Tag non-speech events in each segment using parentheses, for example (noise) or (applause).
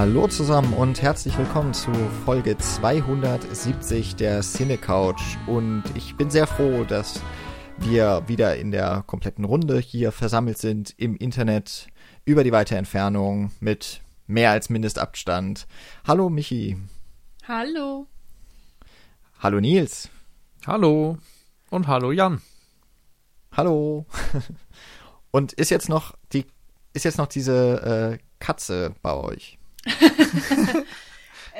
Hallo zusammen und herzlich willkommen zu Folge 270 der Cine Couch. Und ich bin sehr froh, dass wir wieder in der kompletten Runde hier versammelt sind im Internet über die weite Entfernung mit mehr als Mindestabstand. Hallo Michi. Hallo. Hallo Nils. Hallo. Und hallo Jan. Hallo. (laughs) Und ist jetzt noch die ist jetzt noch diese äh, Katze bei euch? (laughs)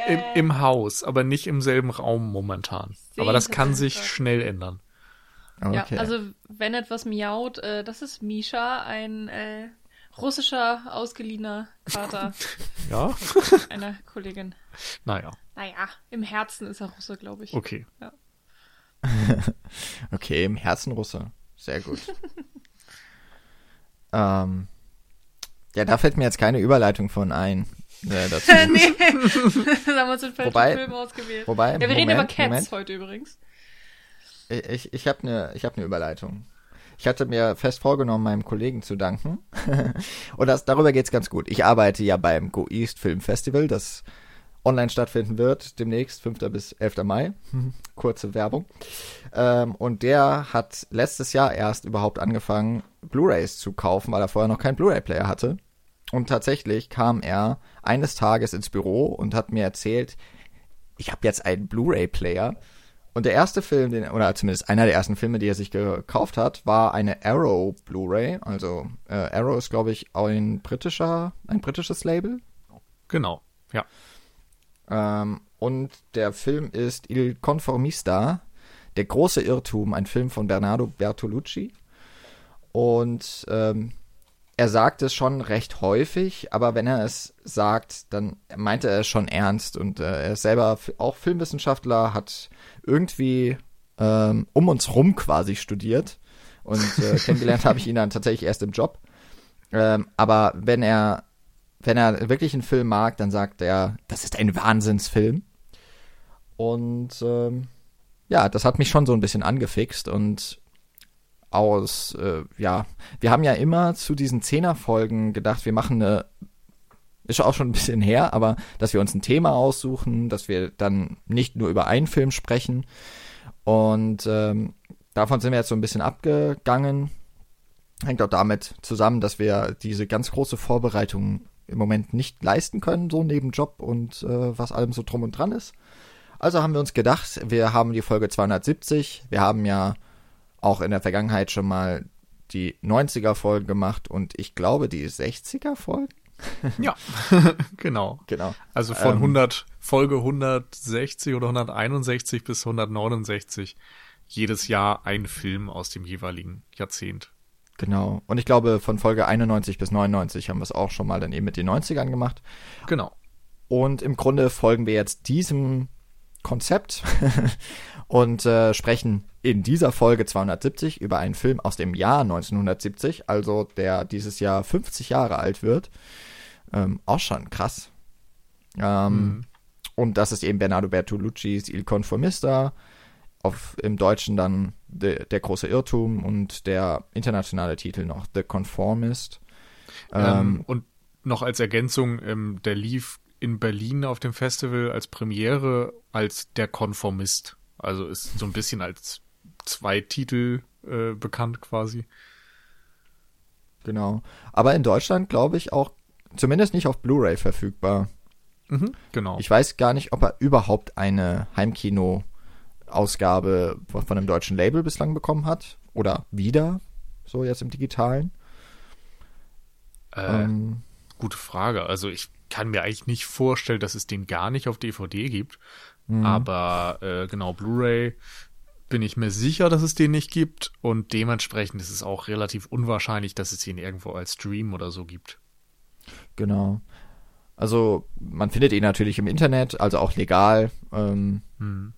Im, Im, Haus, aber nicht im selben Raum momentan. Aber das kann sich schnell ändern. Okay. Ja, also wenn etwas miaut, äh, das ist Misha, ein äh, russischer ausgeliehener Kater. (laughs) ja. Einer Kollegin. Naja. Naja, im Herzen ist er Russe, glaube ich. Okay. Ja. (laughs) okay, im Herzen Russe. Sehr gut. ähm, ja, da fällt mir jetzt keine Überleitung von ein. Äh, (laughs) dazu. nee, (laughs) da haben wir uns den falschen wobei, Film ausgewählt. Wobei, ja, wir Moment, reden über Cats Moment. heute übrigens. Ich, ich habe eine hab ne Überleitung. Ich hatte mir fest vorgenommen, meinem Kollegen zu danken. (laughs) Und das, darüber geht's ganz gut. Ich arbeite ja beim Go East Film Festival, das online stattfinden wird, demnächst, 5. bis 11. Mai. Kurze Werbung. Ähm, und der hat letztes Jahr erst überhaupt angefangen, Blu-rays zu kaufen, weil er vorher noch keinen Blu-ray-Player hatte. Und tatsächlich kam er eines Tages ins Büro und hat mir erzählt, ich habe jetzt einen Blu-ray-Player. Und der erste Film, den, oder zumindest einer der ersten Filme, die er sich gekauft hat, war eine Arrow Blu-ray. Also äh, Arrow ist, glaube ich, ein britischer, ein britisches Label. Genau, ja. Ähm, und der Film ist Il Conformista, der große Irrtum, ein Film von Bernardo Bertolucci. Und ähm, er sagt es schon recht häufig, aber wenn er es sagt, dann meint er es schon ernst. Und äh, er ist selber auch Filmwissenschaftler, hat irgendwie ähm, um uns rum quasi studiert. Und äh, (laughs) kennengelernt habe ich ihn dann tatsächlich erst im Job. Ähm, aber wenn er wenn er wirklich einen Film mag, dann sagt er, das ist ein Wahnsinnsfilm. Und ähm, ja, das hat mich schon so ein bisschen angefixt und aus, äh, ja, wir haben ja immer zu diesen Zehner-Folgen gedacht, wir machen eine, ist auch schon ein bisschen her, aber dass wir uns ein Thema aussuchen, dass wir dann nicht nur über einen Film sprechen. Und ähm, davon sind wir jetzt so ein bisschen abgegangen. Hängt auch damit zusammen, dass wir diese ganz große Vorbereitung im Moment nicht leisten können, so neben Job und äh, was allem so drum und dran ist. Also haben wir uns gedacht, wir haben die Folge 270, wir haben ja auch in der Vergangenheit schon mal die 90er Folgen gemacht und ich glaube die 60er Folgen. (laughs) ja, (laughs) genau. Genau. Also von ähm, 100 Folge 160 oder 161 bis 169 jedes Jahr ein Film aus dem jeweiligen Jahrzehnt. Genau. Und ich glaube, von Folge 91 bis 99 haben wir es auch schon mal dann eben mit den 90ern gemacht. Genau. Und im Grunde folgen wir jetzt diesem Konzept (laughs) und äh, sprechen in dieser Folge 270 über einen Film aus dem Jahr 1970, also der dieses Jahr 50 Jahre alt wird. Ähm, auch schon krass. Ähm, mhm. Und das ist eben Bernardo Bertolucci's Il Conformista, auf, im Deutschen dann de, Der große Irrtum und der internationale Titel noch The Conformist. Ähm, ähm, und noch als Ergänzung, ähm, der lief in Berlin auf dem Festival als Premiere als Der Konformist. Also ist so ein bisschen als zwei Titel äh, bekannt quasi. Genau. Aber in Deutschland glaube ich auch zumindest nicht auf Blu-ray verfügbar. Mhm, genau. Ich weiß gar nicht, ob er überhaupt eine Heimkino Ausgabe von einem deutschen Label bislang bekommen hat. Oder wieder, so jetzt im digitalen. Äh, ähm, gute Frage. Also ich kann mir eigentlich nicht vorstellen, dass es den gar nicht auf DVD gibt. Mhm. Aber äh, genau, Blu-ray bin ich mir sicher, dass es den nicht gibt. Und dementsprechend ist es auch relativ unwahrscheinlich, dass es ihn irgendwo als Stream oder so gibt. Genau. Also man findet ihn natürlich im Internet, also auch legal. Ähm, hm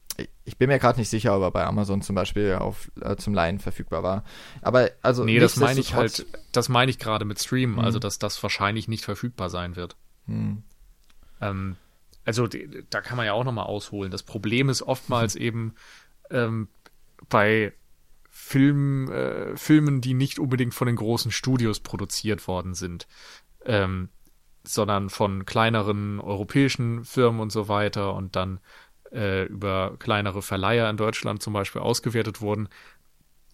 ich bin mir gerade nicht sicher, ob er bei Amazon zum Beispiel auf, äh, zum Leihen verfügbar war. Aber also. Nee, das meine ich halt, das meine ich gerade mit Stream, hm. also dass das wahrscheinlich nicht verfügbar sein wird. Hm. Ähm, also da kann man ja auch nochmal ausholen. Das Problem ist oftmals (laughs) eben ähm, bei Film, äh, Filmen, die nicht unbedingt von den großen Studios produziert worden sind. Ähm, sondern von kleineren europäischen Firmen und so weiter und dann äh, über kleinere Verleiher in Deutschland zum Beispiel ausgewertet wurden,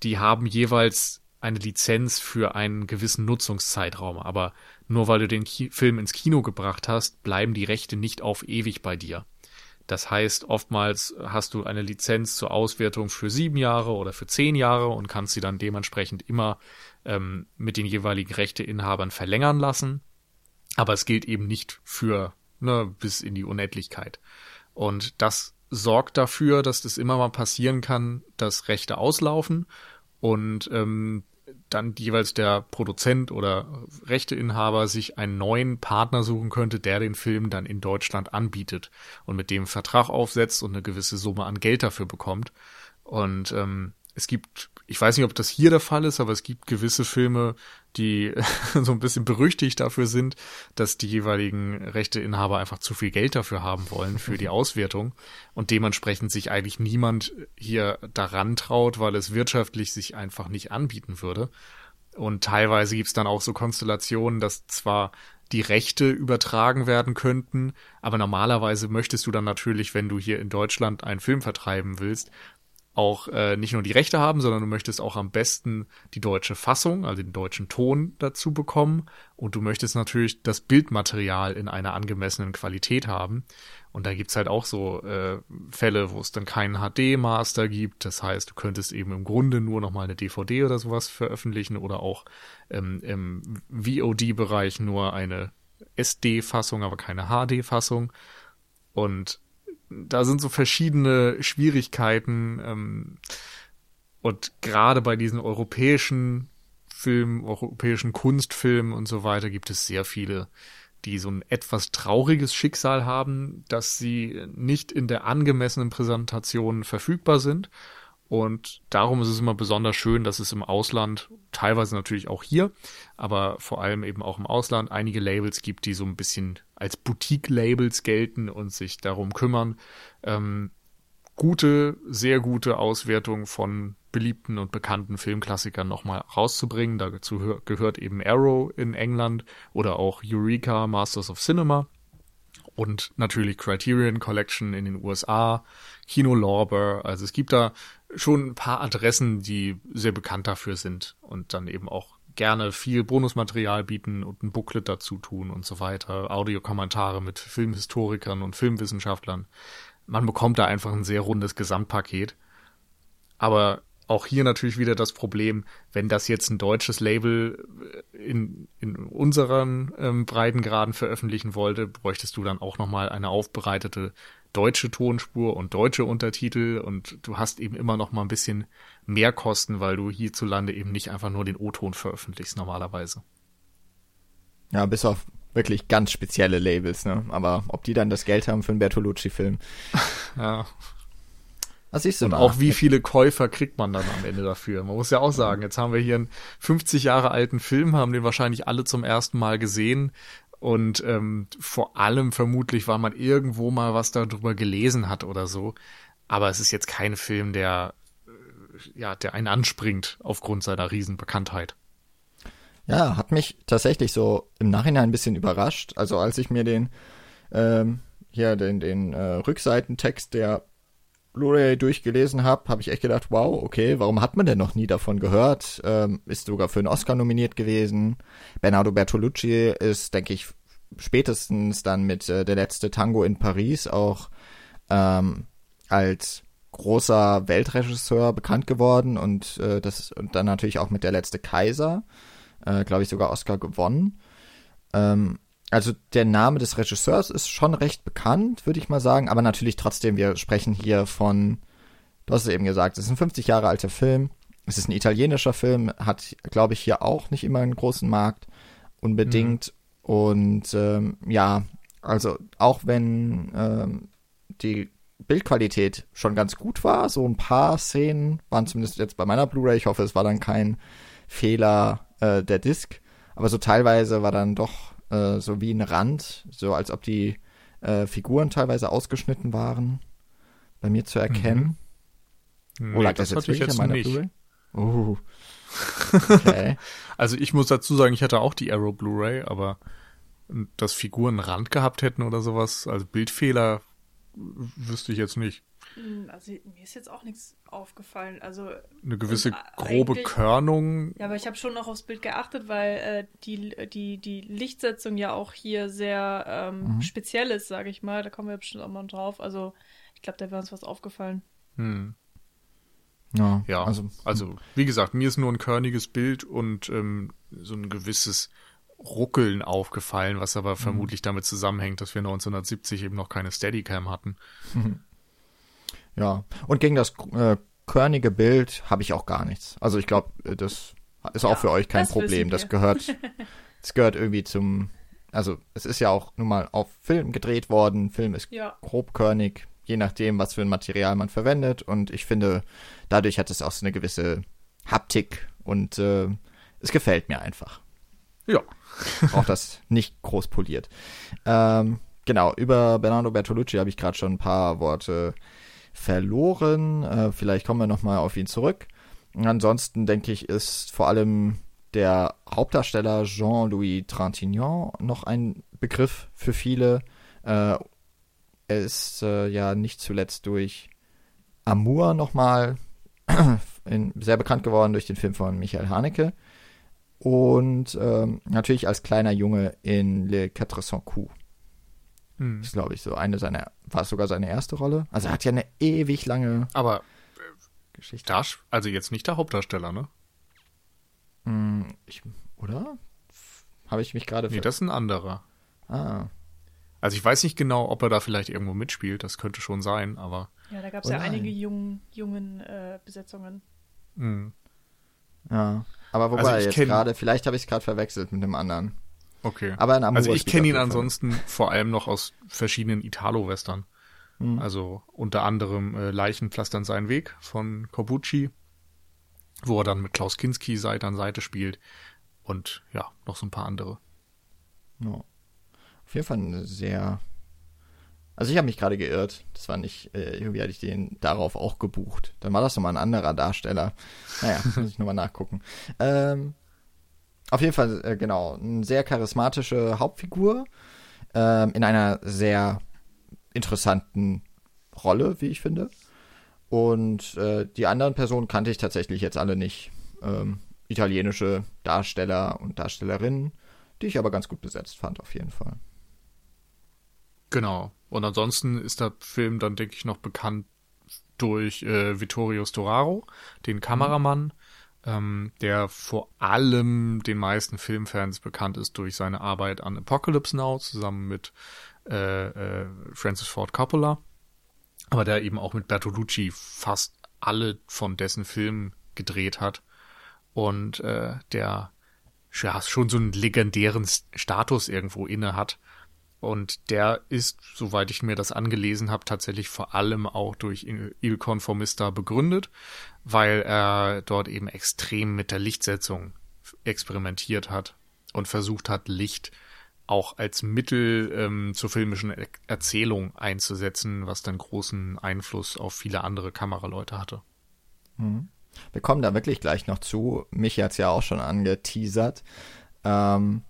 die haben jeweils eine Lizenz für einen gewissen Nutzungszeitraum. Aber nur weil du den Ki Film ins Kino gebracht hast, bleiben die Rechte nicht auf ewig bei dir. Das heißt, oftmals hast du eine Lizenz zur Auswertung für sieben Jahre oder für zehn Jahre und kannst sie dann dementsprechend immer ähm, mit den jeweiligen Rechteinhabern verlängern lassen. Aber es gilt eben nicht für ne, bis in die Unendlichkeit. Und das sorgt dafür, dass das immer mal passieren kann, dass Rechte auslaufen und ähm, dann jeweils der Produzent oder Rechteinhaber sich einen neuen Partner suchen könnte, der den Film dann in Deutschland anbietet und mit dem Vertrag aufsetzt und eine gewisse Summe an Geld dafür bekommt. Und ähm, es gibt, ich weiß nicht, ob das hier der Fall ist, aber es gibt gewisse Filme, die (laughs) so ein bisschen berüchtigt dafür sind, dass die jeweiligen Rechteinhaber einfach zu viel Geld dafür haben wollen für die (laughs) Auswertung und dementsprechend sich eigentlich niemand hier daran traut, weil es wirtschaftlich sich einfach nicht anbieten würde. Und teilweise gibt's dann auch so Konstellationen, dass zwar die Rechte übertragen werden könnten, aber normalerweise möchtest du dann natürlich, wenn du hier in Deutschland einen Film vertreiben willst, auch äh, nicht nur die Rechte haben, sondern du möchtest auch am besten die deutsche Fassung, also den deutschen Ton dazu bekommen. Und du möchtest natürlich das Bildmaterial in einer angemessenen Qualität haben. Und da gibt's halt auch so äh, Fälle, wo es dann keinen HD-Master gibt. Das heißt, du könntest eben im Grunde nur nochmal eine DVD oder sowas veröffentlichen oder auch ähm, im VOD-Bereich nur eine SD-Fassung, aber keine HD-Fassung. Und da sind so verschiedene Schwierigkeiten ähm, und gerade bei diesen europäischen Filmen, europäischen Kunstfilmen und so weiter gibt es sehr viele, die so ein etwas trauriges Schicksal haben, dass sie nicht in der angemessenen Präsentation verfügbar sind und darum ist es immer besonders schön, dass es im Ausland, teilweise natürlich auch hier, aber vor allem eben auch im Ausland, einige Labels gibt, die so ein bisschen als Boutique-Labels gelten und sich darum kümmern, ähm, gute, sehr gute Auswertungen von beliebten und bekannten Filmklassikern nochmal rauszubringen. Dazu gehört eben Arrow in England oder auch Eureka Masters of Cinema und natürlich Criterion Collection in den USA, Kino Lorber. Also es gibt da schon ein paar Adressen, die sehr bekannt dafür sind und dann eben auch gerne viel Bonusmaterial bieten und ein Booklet dazu tun und so weiter, Audiokommentare mit Filmhistorikern und Filmwissenschaftlern. Man bekommt da einfach ein sehr rundes Gesamtpaket. Aber auch hier natürlich wieder das Problem, wenn das jetzt ein deutsches Label in, in unseren ähm, Breitengraden veröffentlichen wollte, bräuchtest du dann auch nochmal eine aufbereitete deutsche Tonspur und deutsche Untertitel und du hast eben immer noch mal ein bisschen mehr Kosten, weil du hierzulande eben nicht einfach nur den O-Ton veröffentlichst normalerweise. Ja, bis auf wirklich ganz spezielle Labels, ne? Aber ob die dann das Geld haben für einen Bertolucci-Film? (laughs) ja. Was siehst du Und auch wie viele Käufer kriegt man dann am Ende dafür? Man muss ja auch sagen, jetzt haben wir hier einen 50 Jahre alten Film, haben den wahrscheinlich alle zum ersten Mal gesehen und ähm, vor allem vermutlich, weil man irgendwo mal was darüber gelesen hat oder so. Aber es ist jetzt kein Film, der, äh, ja, der einen anspringt aufgrund seiner Riesenbekanntheit. Ja, hat mich tatsächlich so im Nachhinein ein bisschen überrascht. Also als ich mir den ähm, hier den, den äh, Rückseitentext der Blu-ray durchgelesen habe, habe ich echt gedacht, wow, okay, warum hat man denn noch nie davon gehört? Ähm, ist sogar für einen Oscar nominiert gewesen. Bernardo Bertolucci ist, denke ich, spätestens dann mit äh, Der letzte Tango in Paris auch ähm, als großer Weltregisseur bekannt geworden und äh, das und dann natürlich auch mit Der letzte Kaiser, äh, glaube ich, sogar Oscar gewonnen. Ähm, also der Name des Regisseurs ist schon recht bekannt, würde ich mal sagen, aber natürlich trotzdem, wir sprechen hier von, du hast es eben gesagt, es ist ein 50 Jahre alter Film, es ist ein italienischer Film, hat, glaube ich, hier auch nicht immer einen großen Markt, unbedingt. Mhm. Und ähm, ja, also auch wenn ähm, die Bildqualität schon ganz gut war, so ein paar Szenen waren zumindest jetzt bei meiner Blu-ray, ich hoffe, es war dann kein Fehler äh, der Disc, aber so teilweise war dann doch äh, so wie ein Rand, so als ob die äh, Figuren teilweise ausgeschnitten waren, bei mir zu erkennen. Mhm. Nee, oh, lag das, das jetzt wirklich an meiner Blu-ray? Oh. (laughs) Okay. also ich muss dazu sagen, ich hatte auch die Arrow Blu-ray, aber dass Figuren einen Rand gehabt hätten oder sowas. Also Bildfehler wüsste ich jetzt nicht. Hm, also mir ist jetzt auch nichts aufgefallen. Also eine gewisse grobe Körnung. Ja, aber ich habe schon noch aufs Bild geachtet, weil äh, die, die, die Lichtsetzung ja auch hier sehr ähm, mhm. speziell ist, sage ich mal. Da kommen wir bestimmt auch mal drauf. Also ich glaube, da wäre uns was aufgefallen. Hm. Ja, ja also, also wie gesagt, mir ist nur ein körniges Bild und ähm, so ein gewisses Ruckeln aufgefallen, was aber mhm. vermutlich damit zusammenhängt, dass wir 1970 eben noch keine Steadicam hatten. Ja, und gegen das äh, körnige Bild habe ich auch gar nichts. Also ich glaube, äh, das ist ja, auch für euch kein Problem. Das gehört, (laughs) das gehört irgendwie zum, also es ist ja auch nun mal auf Film gedreht worden. Film ist ja. grobkörnig, je nachdem, was für ein Material man verwendet. Und ich finde, dadurch hat es auch so eine gewisse Haptik und äh, es gefällt mir einfach. Ja. (laughs) auch das nicht groß poliert. Ähm, genau, über Bernardo Bertolucci habe ich gerade schon ein paar Worte verloren. Äh, vielleicht kommen wir nochmal auf ihn zurück. Ansonsten denke ich, ist vor allem der Hauptdarsteller Jean-Louis Trintignant noch ein Begriff für viele. Äh, er ist äh, ja nicht zuletzt durch Amour nochmal (clears throat) sehr bekannt geworden durch den Film von Michael Haneke. Und ähm, natürlich als kleiner Junge in Le Quatre Cents Coups. Hm. Das ist, glaube ich, so eine seiner, war es sogar seine erste Rolle? Also er hat ja eine ewig lange Aber äh, Geschichte. Das, also jetzt nicht der Hauptdarsteller, ne? Hm, ich, oder? Habe ich mich gerade. Nee, das ist ein anderer. Ah. Also ich weiß nicht genau, ob er da vielleicht irgendwo mitspielt, das könnte schon sein, aber. Ja, da gab es ja einige jungen, jungen äh, Besetzungen. Mhm. Ja. Aber wobei, also jetzt gerade, vielleicht habe ich es gerade verwechselt mit dem anderen. Okay. Aber in Also ich kenne ihn ansonsten vor allem noch aus verschiedenen Italo-Western. Mhm. Also unter anderem äh, Leichenpflastern seinen Weg von Corbucci, wo er dann mit Klaus Kinski Seite an Seite spielt. Und ja, noch so ein paar andere. Ja. Auf jeden Fall eine sehr. Also ich habe mich gerade geirrt. Das war nicht, äh, irgendwie hatte ich den darauf auch gebucht. Dann war das nochmal ein anderer Darsteller. Naja, (laughs) muss ich nochmal nachgucken. Ähm, auf jeden Fall, äh, genau, eine sehr charismatische Hauptfigur ähm, in einer sehr interessanten Rolle, wie ich finde. Und äh, die anderen Personen kannte ich tatsächlich jetzt alle nicht. Ähm, italienische Darsteller und Darstellerinnen, die ich aber ganz gut besetzt fand, auf jeden Fall. Genau. Und ansonsten ist der Film dann, denke ich, noch bekannt durch äh, Vittorio Storaro, den Kameramann. Ähm, der vor allem den meisten Filmfans bekannt ist durch seine Arbeit an Apocalypse Now zusammen mit äh, äh, Francis Ford Coppola, aber der eben auch mit Bertolucci fast alle von dessen Filmen gedreht hat und äh, der ja, schon so einen legendären Status irgendwo inne hat. Und der ist, soweit ich mir das angelesen habe, tatsächlich vor allem auch durch Il Conformista begründet, weil er dort eben extrem mit der Lichtsetzung experimentiert hat und versucht hat, Licht auch als Mittel ähm, zur filmischen er Erzählung einzusetzen, was dann großen Einfluss auf viele andere Kameraleute hatte. Mhm. Wir kommen da wirklich gleich noch zu. Mich hat es ja auch schon angeteasert. Ähm,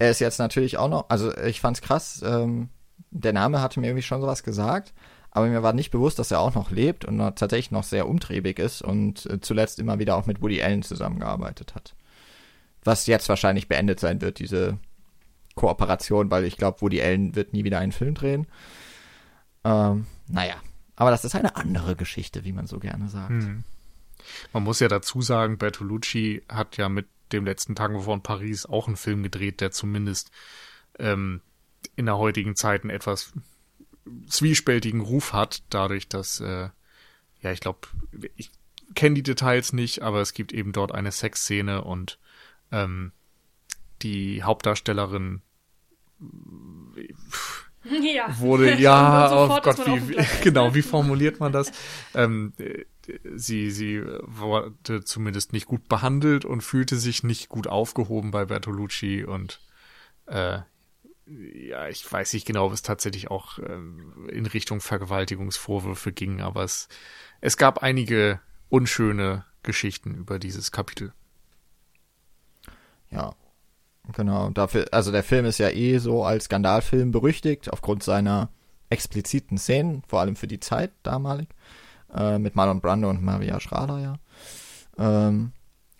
er ist jetzt natürlich auch noch, also ich fand's krass, ähm, der Name hatte mir irgendwie schon sowas gesagt, aber mir war nicht bewusst, dass er auch noch lebt und noch, tatsächlich noch sehr umtriebig ist und äh, zuletzt immer wieder auch mit Woody Allen zusammengearbeitet hat. Was jetzt wahrscheinlich beendet sein wird, diese Kooperation, weil ich glaube, Woody Allen wird nie wieder einen Film drehen. Ähm, naja, aber das ist eine andere Geschichte, wie man so gerne sagt. Hm. Man muss ja dazu sagen, Bertolucci hat ja mit dem letzten Tango von Paris auch einen Film gedreht, der zumindest ähm, in der heutigen Zeit einen etwas zwiespältigen Ruf hat, dadurch, dass, äh, ja, ich glaube, ich kenne die Details nicht, aber es gibt eben dort eine Sexszene und ähm, die Hauptdarstellerin ja. wurde, (laughs) ja, oh Gott, wie, (laughs) wie genau, wie formuliert man das? Ähm, sie, sie wurde zumindest nicht gut behandelt und fühlte sich nicht gut aufgehoben bei Bertolucci und äh, ja, ich weiß nicht genau, ob es tatsächlich auch ähm, in Richtung Vergewaltigungsvorwürfe ging, aber es, es gab einige unschöne Geschichten über dieses Kapitel. Ja. Genau, dafür, also der Film ist ja eh so als Skandalfilm berüchtigt, aufgrund seiner expliziten Szenen, vor allem für die Zeit damalig, äh, mit Marlon Brando und Maria Schrader, ja. Ähm,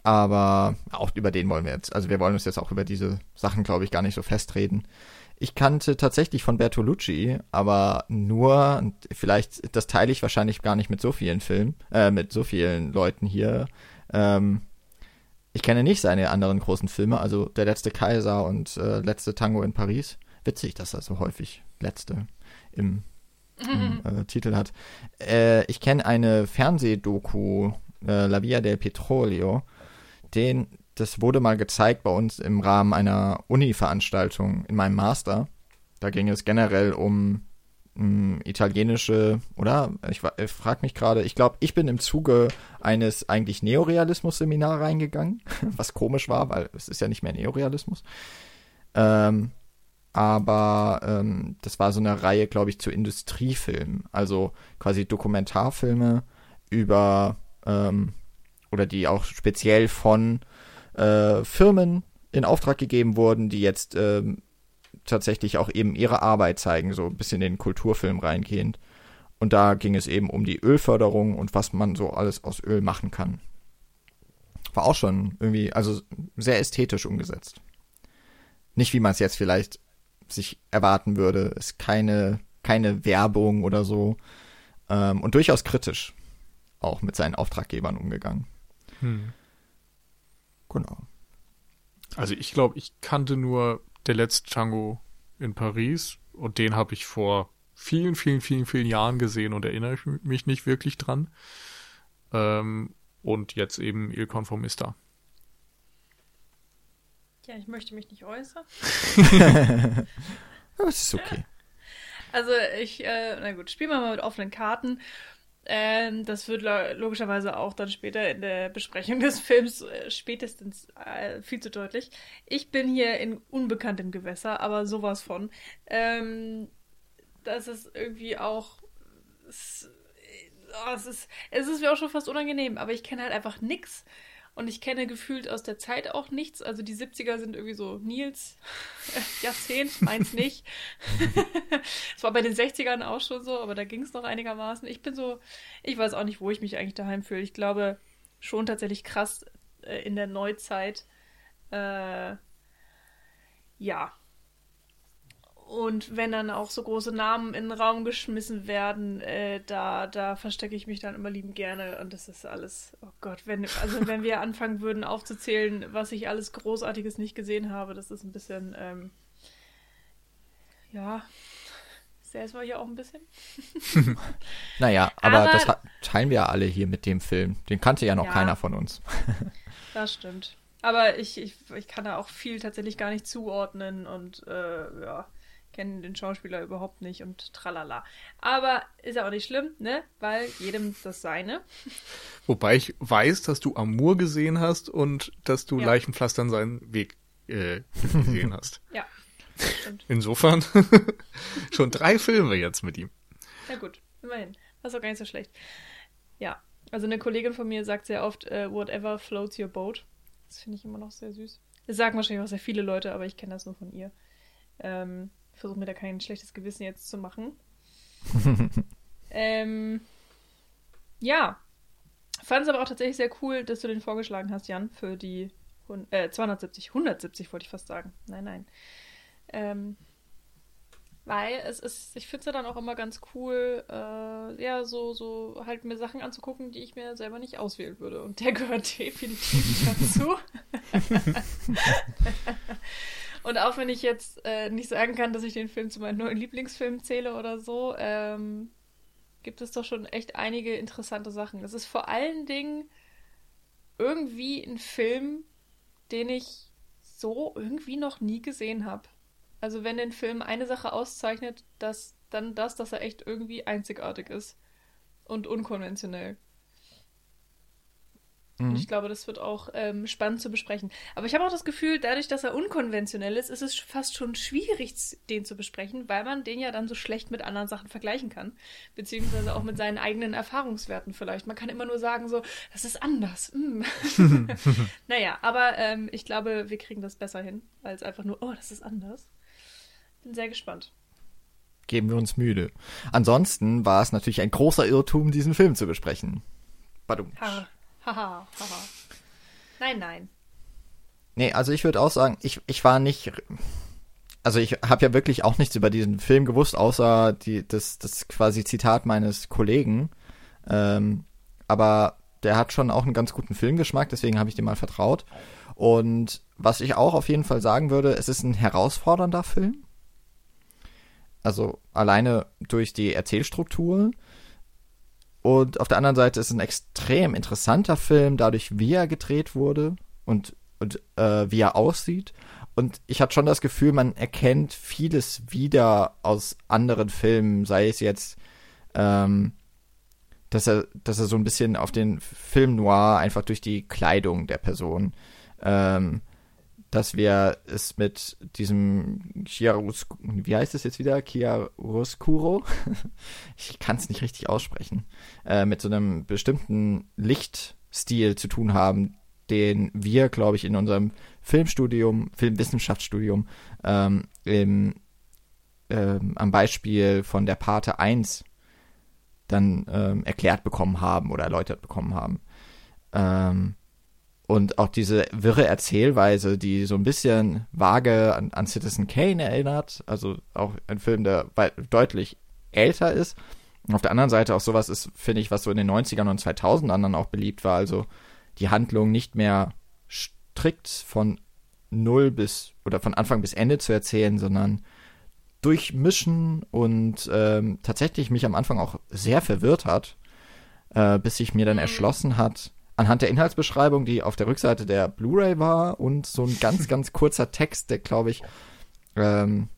aber auch über den wollen wir jetzt, also wir wollen uns jetzt auch über diese Sachen, glaube ich, gar nicht so festreden. Ich kannte tatsächlich von Bertolucci, aber nur, vielleicht, das teile ich wahrscheinlich gar nicht mit so vielen Filmen, äh, mit so vielen Leuten hier. Ähm, ich kenne nicht seine anderen großen Filme, also Der letzte Kaiser und äh, Letzte Tango in Paris. Witzig, dass er so häufig Letzte im, im äh, Titel hat. Äh, ich kenne eine Fernsehdoku, äh, La Via del Petrolio. Den, das wurde mal gezeigt bei uns im Rahmen einer Uni-Veranstaltung in meinem Master. Da ging es generell um um italienische, oder? Ich, ich frage mich gerade, ich glaube, ich bin im Zuge eines eigentlich Neorealismus-Seminar reingegangen, (laughs) was komisch war, weil es ist ja nicht mehr Neorealismus. Ähm, aber ähm, das war so eine Reihe, glaube ich, zu Industriefilmen, also quasi Dokumentarfilme über ähm, oder die auch speziell von äh, Firmen in Auftrag gegeben wurden, die jetzt ähm, tatsächlich auch eben ihre Arbeit zeigen, so ein bisschen in den Kulturfilm reingehend. Und da ging es eben um die Ölförderung und was man so alles aus Öl machen kann. War auch schon irgendwie, also sehr ästhetisch umgesetzt. Nicht wie man es jetzt vielleicht sich erwarten würde. Ist keine, keine Werbung oder so. Ähm, und durchaus kritisch auch mit seinen Auftraggebern umgegangen. Hm. Genau. Also ich glaube, ich kannte nur der letzte Tango in Paris und den habe ich vor vielen, vielen, vielen, vielen Jahren gesehen und erinnere mich nicht wirklich dran. Ähm, und jetzt eben Il Conformista. Ja, ich möchte mich nicht äußern. (laughs) das ist okay. Also ich, äh, na gut, spielen wir mal mit offenen Karten. Ähm, das wird logischerweise auch dann später in der Besprechung des (laughs) Films äh, spätestens äh, viel zu deutlich. Ich bin hier in unbekanntem Gewässer, aber sowas von. Ähm, das ist irgendwie auch. Es, oh, es, ist, es ist mir auch schon fast unangenehm, aber ich kenne halt einfach nichts. Und ich kenne gefühlt aus der Zeit auch nichts. Also die 70er sind irgendwie so Nils Jahrzehnt, meins nicht. (laughs) Es war bei den 60ern auch schon so, aber da ging es noch einigermaßen. Ich bin so, ich weiß auch nicht, wo ich mich eigentlich daheim fühle. Ich glaube schon tatsächlich krass äh, in der Neuzeit. Äh, ja, und wenn dann auch so große Namen in den Raum geschmissen werden, äh, da, da verstecke ich mich dann immer lieben gerne. Und das ist alles, oh Gott, wenn, also (laughs) wenn wir anfangen würden aufzuzählen, was ich alles Großartiges nicht gesehen habe, das ist ein bisschen, ähm, ja, selbst war ich auch ein bisschen. (laughs) naja, aber, aber das teilen wir ja alle hier mit dem Film. Den kannte ja noch ja, keiner von uns. (laughs) das stimmt. Aber ich, ich, ich kann da auch viel tatsächlich gar nicht zuordnen und äh, ja kennen den Schauspieler überhaupt nicht und tralala. Aber ist ja auch nicht schlimm, ne? Weil jedem das seine. (laughs) Wobei ich weiß, dass du Amour gesehen hast und dass du ja. Leichenpflastern seinen Weg äh, gesehen hast. (laughs) ja. Stimmt. Insofern (laughs) schon drei Filme jetzt mit ihm. Ja gut, immerhin. Das ist auch gar nicht so schlecht. Ja, also eine Kollegin von mir sagt sehr oft, uh, whatever floats your boat. Das finde ich immer noch sehr süß. Das sagen wahrscheinlich auch sehr viele Leute, aber ich kenne das nur von ihr. Ähm, versuche mir da kein schlechtes Gewissen jetzt zu machen. (laughs) ähm, ja. Fand es aber auch tatsächlich sehr cool, dass du den vorgeschlagen hast, Jan, für die äh, 270, 170 wollte ich fast sagen. Nein, nein. Ähm, weil es ist, ich finde es ja dann auch immer ganz cool, äh, ja, so, so halt mir Sachen anzugucken, die ich mir selber nicht auswählen würde. Und der gehört (laughs) definitiv dazu. (laughs) Und auch wenn ich jetzt äh, nicht sagen kann, dass ich den Film zu meinen neuen Lieblingsfilmen zähle oder so, ähm, gibt es doch schon echt einige interessante Sachen. Es ist vor allen Dingen irgendwie ein Film, den ich so irgendwie noch nie gesehen habe. Also wenn den Film eine Sache auszeichnet, dass dann das, dass er echt irgendwie einzigartig ist und unkonventionell. Und ich glaube, das wird auch ähm, spannend zu besprechen. Aber ich habe auch das Gefühl, dadurch, dass er unkonventionell ist, ist es fast schon schwierig, den zu besprechen, weil man den ja dann so schlecht mit anderen Sachen vergleichen kann. Beziehungsweise auch mit seinen eigenen Erfahrungswerten vielleicht. Man kann immer nur sagen, so, das ist anders. Mm. (laughs) (laughs) naja, aber ähm, ich glaube, wir kriegen das besser hin, als einfach nur, oh, das ist anders. Bin sehr gespannt. Geben wir uns müde. Ansonsten war es natürlich ein großer Irrtum, diesen Film zu besprechen. Badum. Ha. Haha, haha. Nein, nein. Nee, also ich würde auch sagen, ich, ich war nicht. Also ich habe ja wirklich auch nichts über diesen Film gewusst, außer die, das, das quasi Zitat meines Kollegen. Ähm, aber der hat schon auch einen ganz guten Filmgeschmack, deswegen habe ich dem mal vertraut. Und was ich auch auf jeden Fall sagen würde, es ist ein herausfordernder Film. Also alleine durch die Erzählstruktur. Und auf der anderen Seite ist es ein extrem interessanter Film, dadurch, wie er gedreht wurde und, und äh, wie er aussieht. Und ich hatte schon das Gefühl, man erkennt vieles wieder aus anderen Filmen, sei es jetzt, ähm, dass er, dass er so ein bisschen auf den Film noir einfach durch die Kleidung der Person ähm, dass wir es mit diesem Chiaroscuro, wie heißt es jetzt wieder? Chiaroscuro? (laughs) ich kann es nicht richtig aussprechen. Äh, mit so einem bestimmten Lichtstil zu tun haben, den wir, glaube ich, in unserem Filmstudium, Filmwissenschaftsstudium, ähm, im, ähm, am Beispiel von der Pate 1 dann ähm, erklärt bekommen haben oder erläutert bekommen haben. Und auch diese wirre Erzählweise, die so ein bisschen vage an, an Citizen Kane erinnert, also auch ein Film, der deutlich älter ist. Und auf der anderen Seite auch sowas ist, finde ich, was so in den 90ern und 2000ern dann auch beliebt war, also die Handlung nicht mehr strikt von null bis oder von Anfang bis Ende zu erzählen, sondern durchmischen und ähm, tatsächlich mich am Anfang auch sehr verwirrt hat, äh, bis sich mir dann mhm. erschlossen hat, anhand der Inhaltsbeschreibung, die auf der Rückseite der Blu-ray war und so ein ganz, (laughs) ganz kurzer Text, der glaube ich, ähm,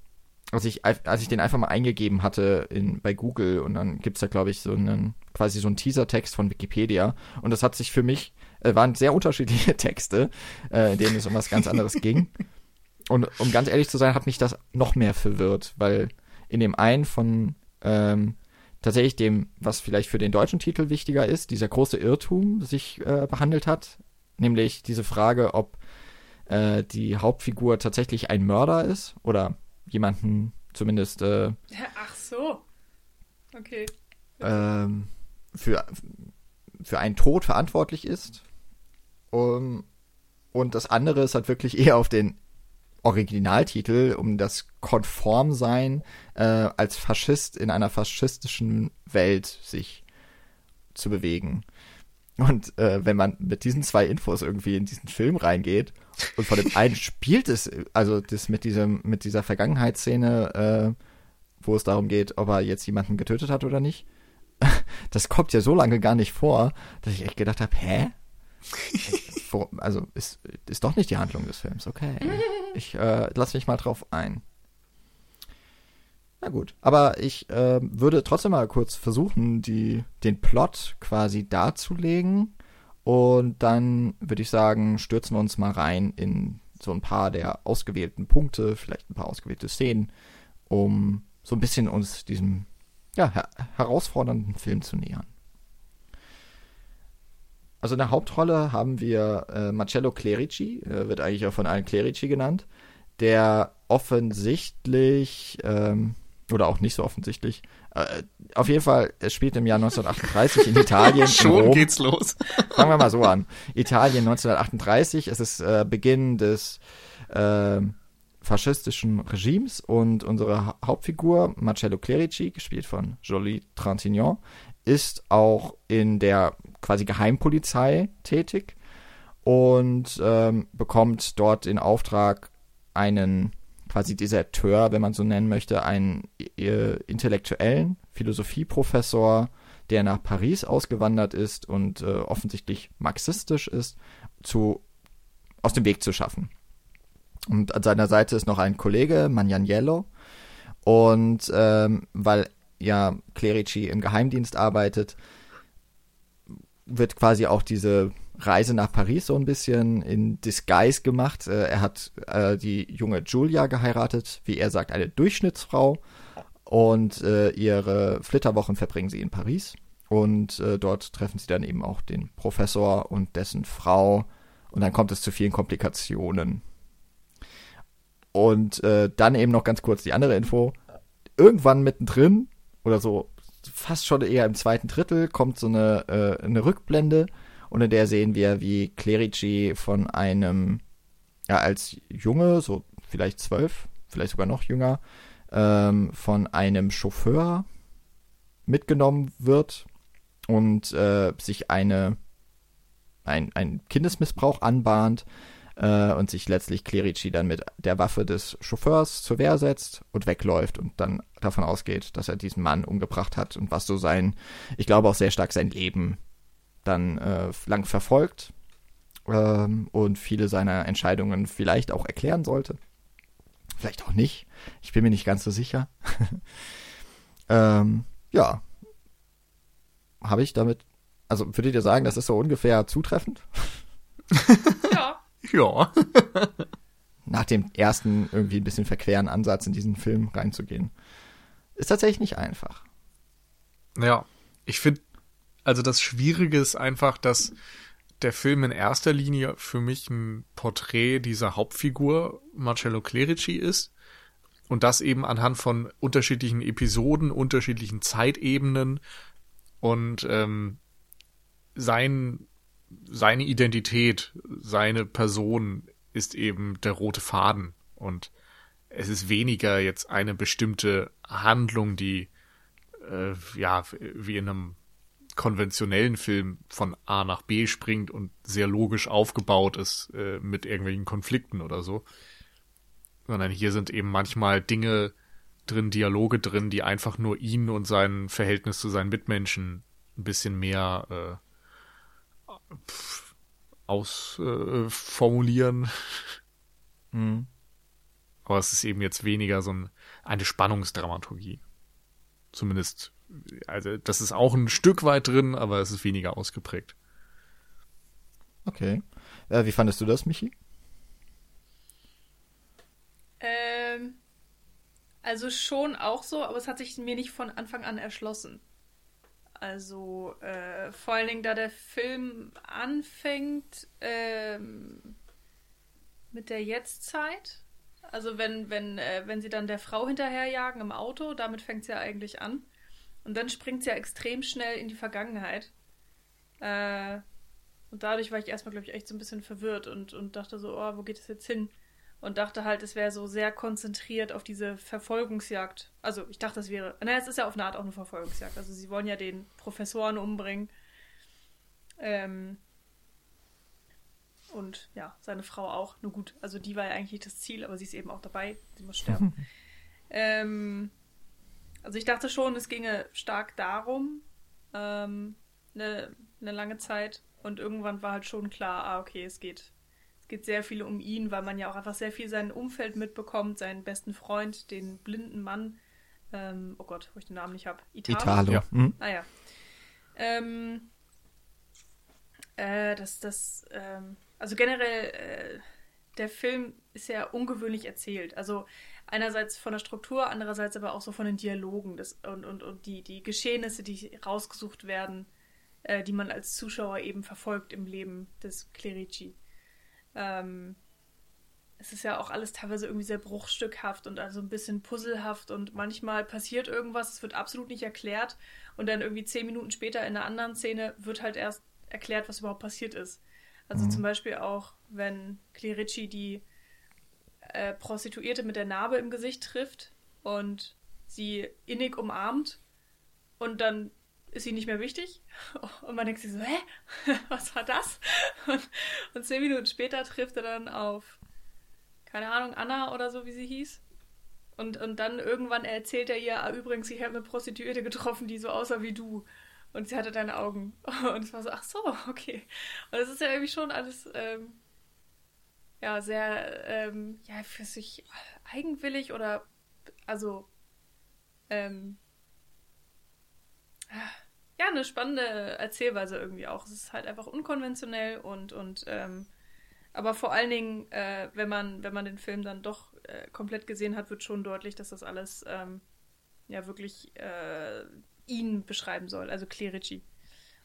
als ich, als ich den einfach mal eingegeben hatte in, bei Google und dann gibt es da, glaube ich, so einen, quasi so einen Teaser-Text von Wikipedia und das hat sich für mich, äh, waren sehr unterschiedliche (laughs) Texte, äh, in denen es um was ganz anderes ging. Und um ganz ehrlich zu sein, hat mich das noch mehr verwirrt, weil in dem einen von ähm, tatsächlich dem, was vielleicht für den deutschen Titel wichtiger ist, dieser große Irrtum sich äh, behandelt hat, nämlich diese Frage, ob äh, die Hauptfigur tatsächlich ein Mörder ist oder jemanden zumindest. Äh, Ach so. Okay. Ähm, für, für einen Tod verantwortlich ist. Um, und das andere ist halt wirklich eher auf den Originaltitel um das Konformsein äh, als Faschist in einer faschistischen Welt sich zu bewegen. Und äh, wenn man mit diesen zwei Infos irgendwie in diesen Film reingeht und von dem (laughs) einen spielt es, also das mit diesem, mit dieser Vergangenheitsszene, äh, wo es darum geht, ob er jetzt jemanden getötet hat oder nicht, (laughs) das kommt ja so lange gar nicht vor, dass ich echt gedacht habe, hä? (laughs) also ist, ist doch nicht die Handlung des Films, okay. (laughs) Ich äh, lasse mich mal drauf ein. Na gut, aber ich äh, würde trotzdem mal kurz versuchen, die, den Plot quasi darzulegen. Und dann würde ich sagen, stürzen wir uns mal rein in so ein paar der ausgewählten Punkte, vielleicht ein paar ausgewählte Szenen, um so ein bisschen uns diesem ja, her herausfordernden Film zu nähern. Also in der Hauptrolle haben wir äh, Marcello Clerici, äh, wird eigentlich auch von allen Clerici genannt, der offensichtlich, ähm, oder auch nicht so offensichtlich, äh, auf jeden Fall, er spielt im Jahr 1938 in Italien. (laughs) Schon in geht's los. (laughs) Fangen wir mal so an. Italien 1938, es ist äh, Beginn des äh, faschistischen Regimes und unsere Hauptfigur, Marcello Clerici, gespielt von Jolie Trintignant, ist auch in der quasi Geheimpolizei tätig und ähm, bekommt dort in Auftrag einen quasi Deserteur, wenn man so nennen möchte, einen äh, intellektuellen Philosophieprofessor, der nach Paris ausgewandert ist und äh, offensichtlich marxistisch ist, zu, aus dem Weg zu schaffen. Und an seiner Seite ist noch ein Kollege, Magnaniello. Und ähm, weil ja Clerici im Geheimdienst arbeitet, wird quasi auch diese Reise nach Paris so ein bisschen in Disguise gemacht. Äh, er hat äh, die junge Julia geheiratet, wie er sagt, eine Durchschnittsfrau. Und äh, ihre Flitterwochen verbringen sie in Paris. Und äh, dort treffen sie dann eben auch den Professor und dessen Frau. Und dann kommt es zu vielen Komplikationen. Und äh, dann eben noch ganz kurz die andere Info. Irgendwann mittendrin, oder so fast schon eher im zweiten Drittel, kommt so eine, äh, eine Rückblende und in der sehen wir, wie Clerici von einem, ja, als Junge, so vielleicht zwölf, vielleicht sogar noch jünger, ähm, von einem Chauffeur mitgenommen wird und äh, sich eine, ein, ein Kindesmissbrauch anbahnt äh, und sich letztlich Clerici dann mit der Waffe des Chauffeurs zur Wehr setzt und wegläuft und dann davon ausgeht, dass er diesen Mann umgebracht hat und was so sein, ich glaube auch sehr stark sein Leben dann äh, lang verfolgt ähm, und viele seiner Entscheidungen vielleicht auch erklären sollte. Vielleicht auch nicht. Ich bin mir nicht ganz so sicher. (laughs) ähm, ja. Habe ich damit. Also würdet ihr sagen, das ist so ungefähr zutreffend? (laughs) Ja. Ja. (laughs) Nach dem ersten irgendwie ein bisschen verqueren Ansatz in diesen Film reinzugehen. Ist tatsächlich nicht einfach. Ja, ich finde, also das Schwierige ist einfach, dass der Film in erster Linie für mich ein Porträt dieser Hauptfigur Marcello Clerici ist und das eben anhand von unterschiedlichen Episoden, unterschiedlichen Zeitebenen und ähm, sein, seine Identität, seine Person ist eben der rote Faden und es ist weniger jetzt eine bestimmte Handlung, die äh, ja wie in einem konventionellen Film von A nach B springt und sehr logisch aufgebaut ist äh, mit irgendwelchen Konflikten oder so. Sondern hier sind eben manchmal Dinge drin, Dialoge drin, die einfach nur ihn und sein Verhältnis zu seinen Mitmenschen ein bisschen mehr äh, ausformulieren. Äh, mhm. Aber es ist eben jetzt weniger so ein, eine Spannungsdramaturgie. Zumindest also das ist auch ein Stück weit drin, aber es ist weniger ausgeprägt. Okay. Äh, wie fandest du das, Michi? Ähm, also schon auch so, aber es hat sich mir nicht von Anfang an erschlossen. Also äh, vor allen Dingen, da der Film anfängt ähm, mit der Jetztzeit. Also wenn, wenn, äh, wenn sie dann der Frau hinterherjagen im Auto, damit fängt es ja eigentlich an. Und dann springt sie ja extrem schnell in die Vergangenheit. Äh, und dadurch war ich erstmal, glaube ich, echt so ein bisschen verwirrt und, und dachte so, oh, wo geht es jetzt hin? Und dachte halt, es wäre so sehr konzentriert auf diese Verfolgungsjagd. Also ich dachte, es wäre. Naja, es ist ja auf eine Art auch eine Verfolgungsjagd. Also sie wollen ja den Professoren umbringen. Ähm, und ja, seine Frau auch. Nur gut, also die war ja eigentlich das Ziel, aber sie ist eben auch dabei. Sie muss sterben. (laughs) ähm, also ich dachte schon, es ginge stark darum, ähm, eine, eine lange Zeit. Und irgendwann war halt schon klar, ah, okay, es geht, geht sehr viel um ihn, weil man ja auch einfach sehr viel sein Umfeld mitbekommt, seinen besten Freund, den blinden Mann. Ähm, oh Gott, wo ich den Namen nicht habe. Italo. Italo. Ja. Mhm. Ah ja. Ähm, äh, das, das, ähm, also generell, äh, der Film ist ja ungewöhnlich erzählt. Also einerseits von der Struktur, andererseits aber auch so von den Dialogen das, und, und, und die, die Geschehnisse, die rausgesucht werden, äh, die man als Zuschauer eben verfolgt im Leben des Clerici. Ähm, es ist ja auch alles teilweise irgendwie sehr bruchstückhaft und also ein bisschen puzzlehaft und manchmal passiert irgendwas, es wird absolut nicht erklärt und dann irgendwie zehn Minuten später in einer anderen Szene wird halt erst erklärt, was überhaupt passiert ist. Also mhm. zum Beispiel auch, wenn Clerici die äh, Prostituierte mit der Narbe im Gesicht trifft und sie innig umarmt und dann ist sie nicht mehr wichtig. (laughs) Und man denkt sich so, hä? (laughs) Was war das? Und, und zehn Minuten später trifft er dann auf, keine Ahnung, Anna oder so, wie sie hieß. Und, und dann irgendwann erzählt er ihr, ah, übrigens, ich habe eine Prostituierte getroffen, die so aussah wie du. Und sie hatte deine Augen. (laughs) Und es war so, ach so, okay. Und es ist ja irgendwie schon alles ähm, ja sehr ähm, ja für sich eigenwillig oder also ähm, ja, eine spannende Erzählweise irgendwie auch. Es ist halt einfach unkonventionell und, und ähm, aber vor allen Dingen, äh, wenn man, wenn man den Film dann doch äh, komplett gesehen hat, wird schon deutlich, dass das alles ähm, ja wirklich äh, ihn beschreiben soll, also Clerici.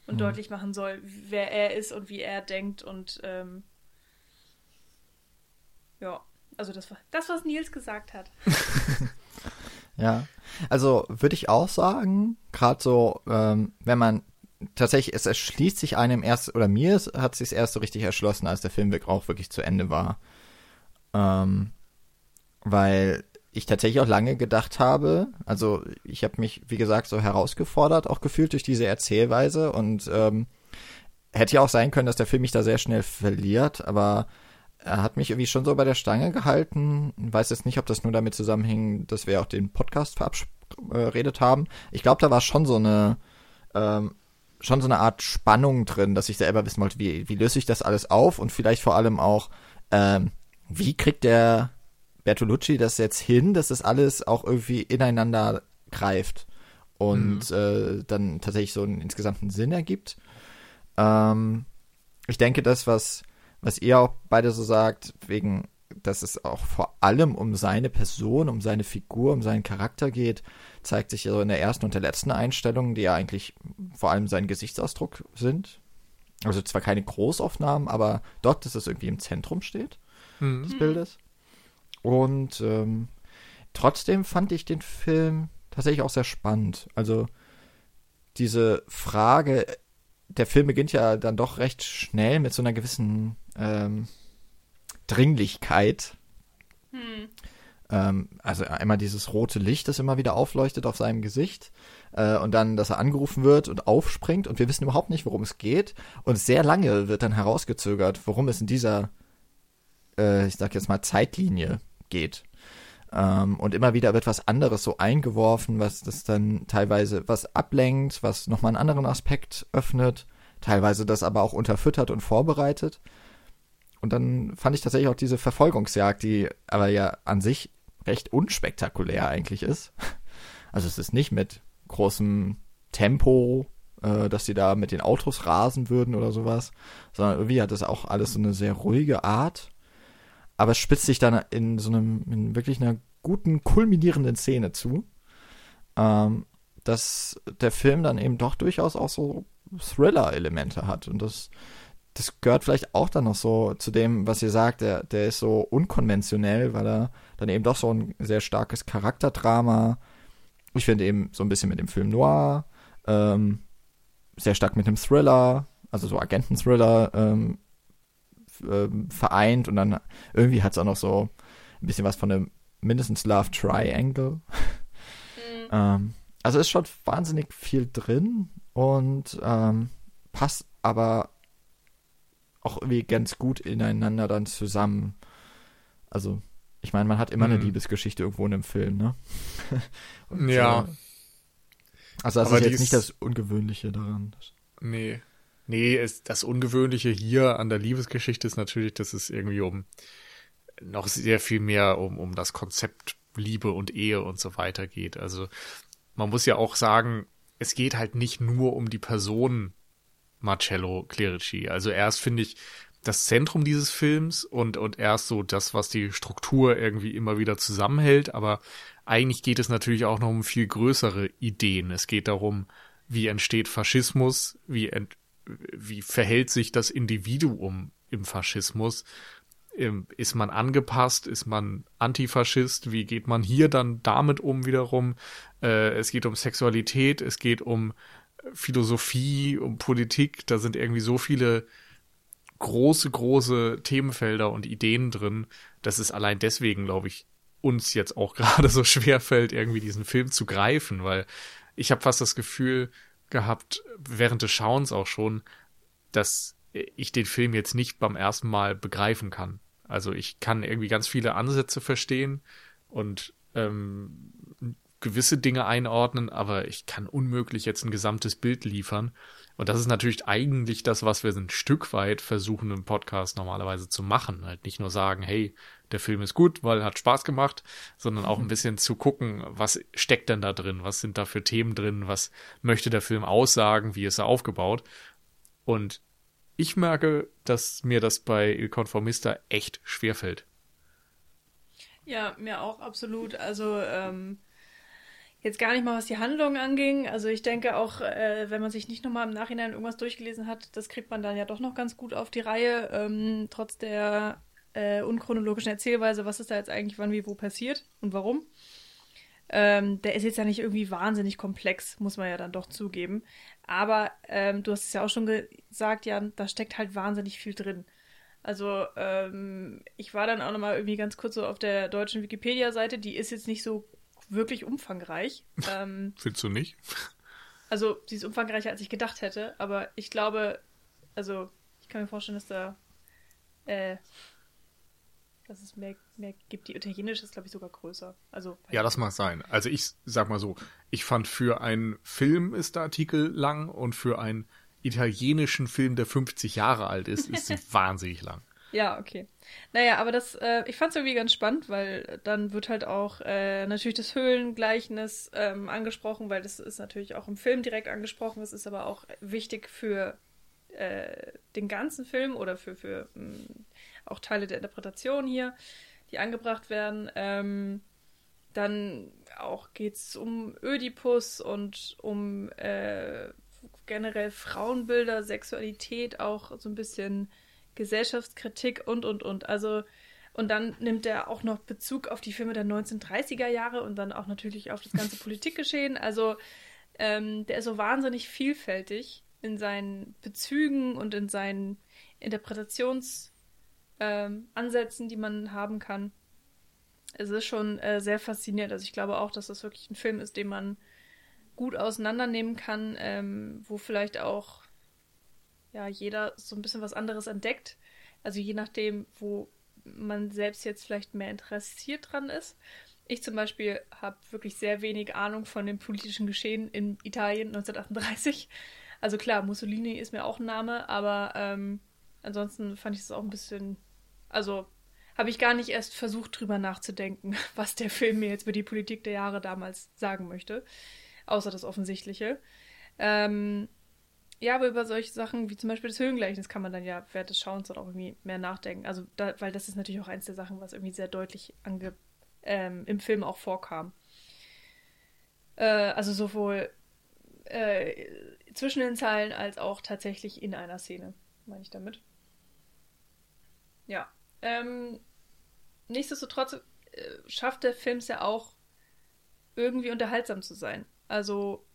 Und mhm. deutlich machen soll, wer er ist und wie er denkt und ähm, ja, also das war das, was Nils gesagt hat. (laughs) ja, also würde ich auch sagen, gerade so, ähm, wenn man tatsächlich, es erschließt sich einem erst, oder mir hat es sich erst so richtig erschlossen, als der Film auch wirklich zu Ende war. Ähm, weil ich tatsächlich auch lange gedacht habe, also ich habe mich, wie gesagt, so herausgefordert, auch gefühlt durch diese Erzählweise und ähm, hätte ja auch sein können, dass der Film mich da sehr schnell verliert, aber er hat mich irgendwie schon so bei der Stange gehalten. Weiß jetzt nicht, ob das nur damit zusammenhing, dass wir auch den Podcast verabredet haben. Ich glaube, da war schon so eine ähm, schon so eine Art Spannung drin, dass ich selber wissen wollte, wie, wie löse ich das alles auf und vielleicht vor allem auch, ähm, wie kriegt der Bertolucci das jetzt hin, dass das alles auch irgendwie ineinander greift und mhm. äh, dann tatsächlich so einen insgesamten Sinn ergibt. Ähm, ich denke, das, was, was ihr auch beide so sagt, wegen dass es auch vor allem um seine Person, um seine Figur, um seinen Charakter geht, zeigt sich also in der ersten und der letzten Einstellung, die ja eigentlich vor allem sein Gesichtsausdruck sind. Also zwar keine Großaufnahmen, aber dort, dass es irgendwie im Zentrum steht mhm. des Bildes. Und ähm, trotzdem fand ich den Film tatsächlich auch sehr spannend. Also diese Frage, der Film beginnt ja dann doch recht schnell mit so einer gewissen ähm, Dringlichkeit. Hm. Ähm, also einmal dieses rote Licht, das immer wieder aufleuchtet auf seinem Gesicht. Äh, und dann, dass er angerufen wird und aufspringt und wir wissen überhaupt nicht, worum es geht. Und sehr lange wird dann herausgezögert, worum es in dieser, äh, ich sag jetzt mal, Zeitlinie geht. Ähm, und immer wieder wird was anderes so eingeworfen, was das dann teilweise was ablenkt, was nochmal einen anderen Aspekt öffnet, teilweise das aber auch unterfüttert und vorbereitet. Und dann fand ich tatsächlich auch diese Verfolgungsjagd, die aber ja an sich recht unspektakulär eigentlich ist. Also es ist nicht mit großem Tempo, äh, dass sie da mit den Autos rasen würden oder sowas, sondern irgendwie hat das auch alles so eine sehr ruhige Art. Aber es spitzt sich dann in so einem, in wirklich einer guten, kulminierenden Szene zu, ähm, dass der Film dann eben doch durchaus auch so Thriller-Elemente hat. Und das das gehört vielleicht auch dann noch so zu dem, was ihr sagt, der, der ist so unkonventionell, weil er dann eben doch so ein sehr starkes Charakterdrama, ich finde eben so ein bisschen mit dem Film Noir, ähm, sehr stark mit dem Thriller, also so Agenten-Thriller ähm, äh, vereint und dann irgendwie hat es auch noch so ein bisschen was von einem mindestens Love Triangle. Mhm. ähm, also ist schon wahnsinnig viel drin und ähm, passt aber auch irgendwie ganz gut ineinander dann zusammen. Also, ich meine, man hat immer mhm. eine Liebesgeschichte irgendwo in einem Film, ne? (laughs) Und, ja. Äh, also, das Aber ist jetzt nicht das Ungewöhnliche daran. Nee. Nee, ist, das Ungewöhnliche hier an der Liebesgeschichte ist natürlich, dass es irgendwie um noch sehr viel mehr um, um das Konzept Liebe und Ehe und so weiter geht. Also man muss ja auch sagen, es geht halt nicht nur um die Person Marcello Clerici. Also er ist, finde ich, das Zentrum dieses Films und, und er ist so das, was die Struktur irgendwie immer wieder zusammenhält. Aber eigentlich geht es natürlich auch noch um viel größere Ideen. Es geht darum, wie entsteht Faschismus, wie, ent, wie verhält sich das Individuum im Faschismus. Ähm, ist man angepasst? Ist man Antifaschist? Wie geht man hier dann damit um wiederum? Äh, es geht um Sexualität, es geht um Philosophie, um Politik, da sind irgendwie so viele große, große Themenfelder und Ideen drin, dass es allein deswegen, glaube ich, uns jetzt auch (laughs) gerade so schwer fällt, irgendwie diesen Film zu greifen, weil ich habe fast das Gefühl gehabt, während des Schauens auch schon, dass ich den Film jetzt nicht beim ersten Mal begreifen kann. Also ich kann irgendwie ganz viele Ansätze verstehen und ähm, gewisse Dinge einordnen, aber ich kann unmöglich jetzt ein gesamtes Bild liefern. Und das ist natürlich eigentlich das, was wir ein Stück weit versuchen im Podcast normalerweise zu machen. Halt nicht nur sagen, hey, der Film ist gut, weil hat Spaß gemacht, sondern auch ein mhm. bisschen zu gucken, was steckt denn da drin, was sind da für Themen drin, was möchte der Film aussagen, wie ist er aufgebaut. Und ich merke, dass mir das bei Il Conformista echt schwerfällt. Ja, mir auch absolut. Also ähm, jetzt gar nicht mal, was die Handlung anging. Also ich denke auch, äh, wenn man sich nicht nochmal im Nachhinein irgendwas durchgelesen hat, das kriegt man dann ja doch noch ganz gut auf die Reihe, ähm, trotz der äh, unchronologischen Erzählweise, was ist da jetzt eigentlich wann, wie, wo passiert und warum. Ähm, der ist jetzt ja nicht irgendwie wahnsinnig komplex, muss man ja dann doch zugeben. Aber ähm, du hast es ja auch schon gesagt, Jan, da steckt halt wahnsinnig viel drin. Also ähm, ich war dann auch nochmal irgendwie ganz kurz so auf der deutschen Wikipedia-Seite, die ist jetzt nicht so wirklich umfangreich. (laughs) Ähm, Findest du nicht? Also sie ist umfangreicher, als ich gedacht hätte, aber ich glaube, also ich kann mir vorstellen, dass da äh, dass es mehr, mehr gibt. Die italienische ist, glaube ich, sogar größer. Also, ja, das mag sein. Also ich sag mal so, ich fand für einen Film ist der Artikel lang und für einen italienischen Film, der 50 Jahre alt ist, ist sie (laughs) wahnsinnig lang. Ja, okay. Naja, aber das, äh, ich fand es irgendwie ganz spannend, weil dann wird halt auch äh, natürlich das Höhlengleichnis ähm, angesprochen, weil das ist natürlich auch im Film direkt angesprochen. Es ist aber auch wichtig für äh, den ganzen Film oder für, für mh, mm, auch Teile der Interpretation hier, die angebracht werden. Ähm, dann auch geht es um Ödipus und um äh, generell Frauenbilder, Sexualität, auch so ein bisschen Gesellschaftskritik und, und, und. Also, und dann nimmt er auch noch Bezug auf die Filme der 1930er Jahre und dann auch natürlich auf das ganze (laughs) Politikgeschehen. Also, ähm, der ist so wahnsinnig vielfältig in seinen Bezügen und in seinen Interpretations- ähm, die man haben kann. Es ist schon äh, sehr faszinierend. Also ich glaube auch, dass das wirklich ein Film ist, den man gut auseinandernehmen kann, ähm, wo vielleicht auch ja jeder so ein bisschen was anderes entdeckt. Also je nachdem, wo man selbst jetzt vielleicht mehr interessiert dran ist. Ich zum Beispiel habe wirklich sehr wenig Ahnung von dem politischen Geschehen in Italien 1938. Also klar, Mussolini ist mir auch ein Name, aber ähm, ansonsten fand ich es auch ein bisschen also habe ich gar nicht erst versucht, drüber nachzudenken, (laughs) was der Film mir jetzt über die Politik der Jahre damals sagen möchte. Außer das Offensichtliche. Ähm, ja, aber über solche Sachen wie zum Beispiel das Höhengleichnis kann man dann ja während des Schauens dann auch irgendwie mehr nachdenken. Also, da, weil das ist natürlich auch eins der Sachen, was irgendwie sehr deutlich ange, ähm, im Film auch vorkam. Äh, also sowohl äh, zwischen den Zeilen als auch tatsächlich in einer Szene, meine ich damit. Ja. Ähm, nichtsdestotrotz äh, schafft der Film es ja auch, irgendwie unterhaltsam zu sein. Also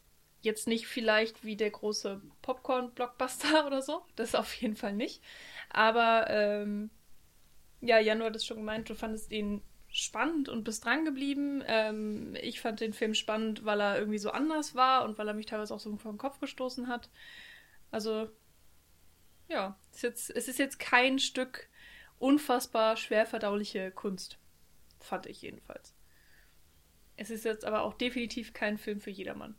jetzt nicht vielleicht wie der große Popcorn-Blockbuster (laughs) oder so. Das auf jeden Fall nicht. Aber ähm, ja, Jan, du hattest schon gemeint, du fandest ihn spannend und bist dran geblieben. Ähm, ich fand den Film spannend, weil er irgendwie so anders war und weil er mich teilweise auch so den Kopf gestoßen hat. Also, ja, ist jetzt, es ist jetzt kein Stück unfassbar schwer verdauliche Kunst. Fand ich jedenfalls. Es ist jetzt aber auch definitiv kein Film für jedermann.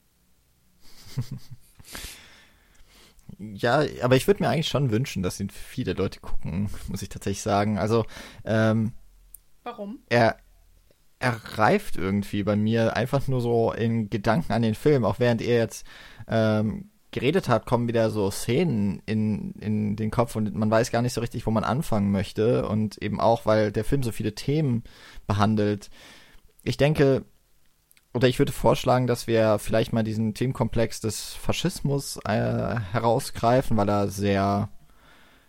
(laughs) ja, aber ich würde mir eigentlich schon wünschen, dass ihn viele Leute gucken, muss ich tatsächlich sagen. Also, ähm, Warum? Er, er reift irgendwie bei mir einfach nur so in Gedanken an den Film, auch während er jetzt ähm, geredet hat, kommen wieder so Szenen in, in den Kopf und man weiß gar nicht so richtig, wo man anfangen möchte. Und eben auch, weil der Film so viele Themen behandelt. Ich denke, oder ich würde vorschlagen, dass wir vielleicht mal diesen Themenkomplex des Faschismus äh, herausgreifen, weil er sehr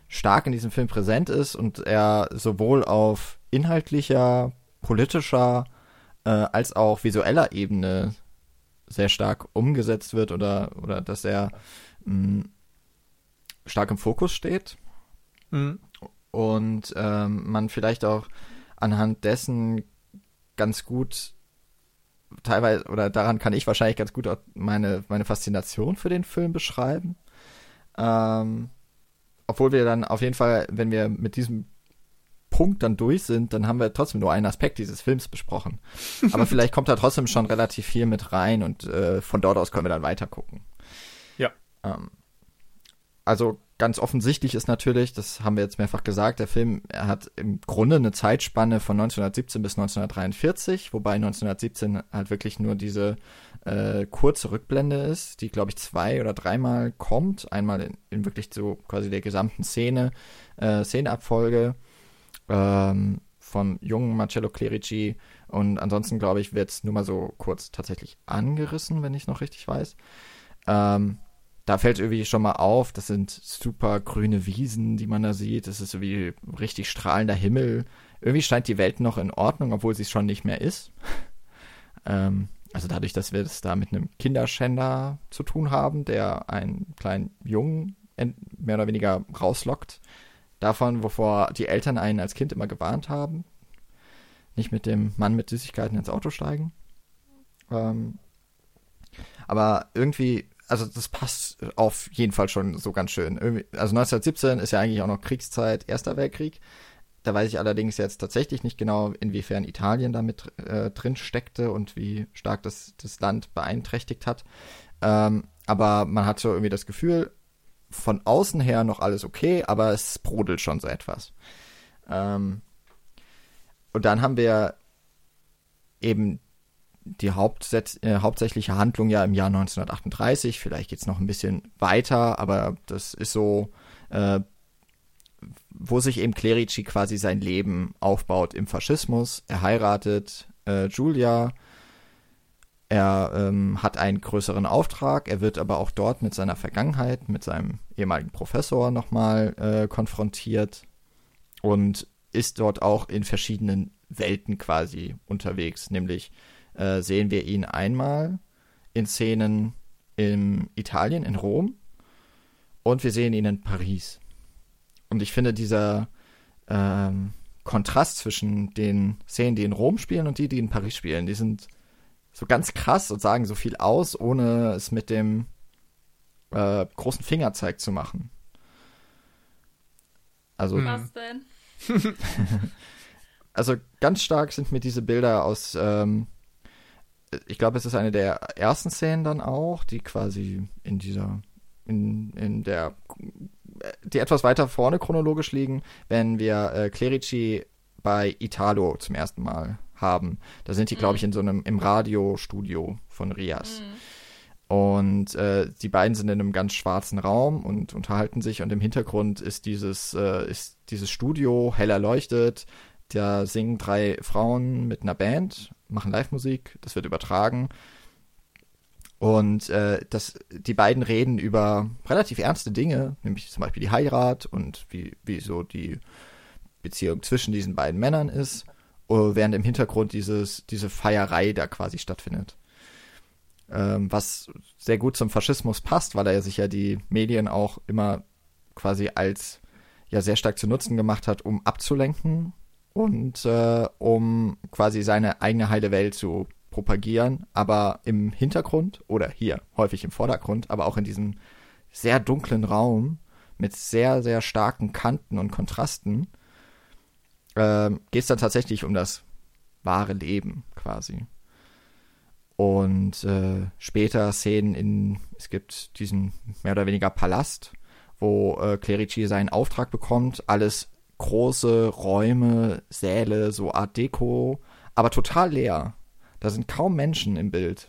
stark in diesem Film präsent ist und er sowohl auf inhaltlicher, politischer äh, als auch visueller Ebene sehr stark umgesetzt wird oder, oder dass er mh, mm, stark im Fokus steht. Mhm. Und ähm, man vielleicht auch anhand dessen ganz gut teilweise, oder daran kann ich wahrscheinlich ganz gut meine, meine Faszination für den Film Punkt dann durch sind, dann haben wir trotzdem nur einen Aspekt dieses Films besprochen. Aber (laughs) vielleicht kommt da trotzdem schon relativ viel mit rein und äh, von dort aus können wir dann weiter gucken. Ja. Ähm, also ganz offensichtlich ist natürlich, das haben wir jetzt mehrfach gesagt, der Film hat im Grunde eine Zeitspanne von 1917 bis 1943, wobei 1917 halt wirklich nur diese äh, kurze Rückblende ist, die glaube ich zwei oder dreimal kommt, einmal in, in, wirklich so quasi der gesamten Szene, äh, Szeneabfolge ähm, vom jungen Marcello Clerici und ansonsten glaube ich wird es nur mal so kurz tatsächlich angerissen, wenn ich noch richtig weiß. Ähm, da fällt irgendwie schon mal auf, das sind super grüne Wiesen, die man da sieht. Das ist irgendwie richtig strahlender Himmel. Irgendwie scheint die Welt noch in Ordnung, obwohl sie es schon nicht mehr ist. (laughs) ähm, also dadurch, dass wir es da mit einem Kinderschänder zu tun haben, der einen kleinen Jungen mehr oder weniger rauslockt. Davon, wovor die Eltern einen als Kind immer gewarnt haben. Nicht mit dem Mann mit Süßigkeiten ins Auto steigen. Ähm, aber irgendwie also das passt auf jeden Fall schon so ganz schön. Also 1917 ist ja eigentlich auch noch Kriegszeit, Erster Weltkrieg. Da weiß ich allerdings jetzt tatsächlich nicht genau, inwiefern Italien damit äh, drin steckte und wie stark das, das Land beeinträchtigt hat. Ähm, aber man hat so irgendwie das Gefühl, von außen her noch alles okay, aber es brodelt schon so etwas. Ähm, und dann haben wir eben die Hauptsätz äh, hauptsächliche Handlung ja im Jahr 1938. Vielleicht geht es noch ein bisschen weiter, aber das ist so, äh, wo sich eben Clerici quasi sein Leben aufbaut im Faschismus. Er heiratet äh, Julia. Er ähm, hat einen größeren Auftrag. Er wird aber auch dort mit seiner Vergangenheit, mit seinem ehemaligen Professor nochmal äh, konfrontiert und ist dort auch in verschiedenen Welten quasi unterwegs, nämlich äh, sehen wir ihn einmal in Szenen in Italien, in Rom, und wir sehen ihn in Paris. Und ich finde dieser ähm, Kontrast zwischen den Szenen, die in Rom spielen und die, die in Paris spielen, die sind so ganz krass und sagen so viel aus, ohne es mit dem äh, großen Fingerzeig zu machen. Also. Was denn? (laughs) (laughs) also ganz stark sind mir diese Bilder aus ähm, ich glaube, es ist eine der ersten Szenen dann auch, die quasi in dieser, in, in der, die etwas weiter vorne chronologisch liegen, wenn wir äh, Clerici bei Italo zum ersten Mal haben. Da sind die, glaube mhm. ich, in so einem, im Radiostudio von Rias. Mhm. Und äh, die beiden sind in einem ganz schwarzen Raum und unterhalten sich und im Hintergrund ist dieses, äh, ist dieses Studio hell erleuchtet. Da singen drei Frauen mit einer Band machen Live-Musik, das wird übertragen. Und äh, das, die beiden reden über relativ ernste Dinge, nämlich zum Beispiel die Heirat und wie, wie so die Beziehung zwischen diesen beiden Männern ist, uh, während im Hintergrund dieses, diese Feierei da quasi stattfindet. Ähm, was sehr gut zum Faschismus passt, weil er sich ja die Medien auch immer quasi als ja sehr stark zu Nutzen gemacht hat, um abzulenken und äh, um quasi seine eigene heile Welt zu propagieren, aber im Hintergrund oder hier häufig im Vordergrund, aber auch in diesem sehr dunklen Raum mit sehr, sehr starken Kanten und Kontrasten äh, geht es dann tatsächlich um das wahre Leben quasi. Und äh, später Szenen in, es gibt diesen mehr oder weniger Palast, wo äh, Clerici seinen Auftrag bekommt, alles große Räume, Säle, so Art Deko, aber total leer. Da sind kaum Menschen im Bild.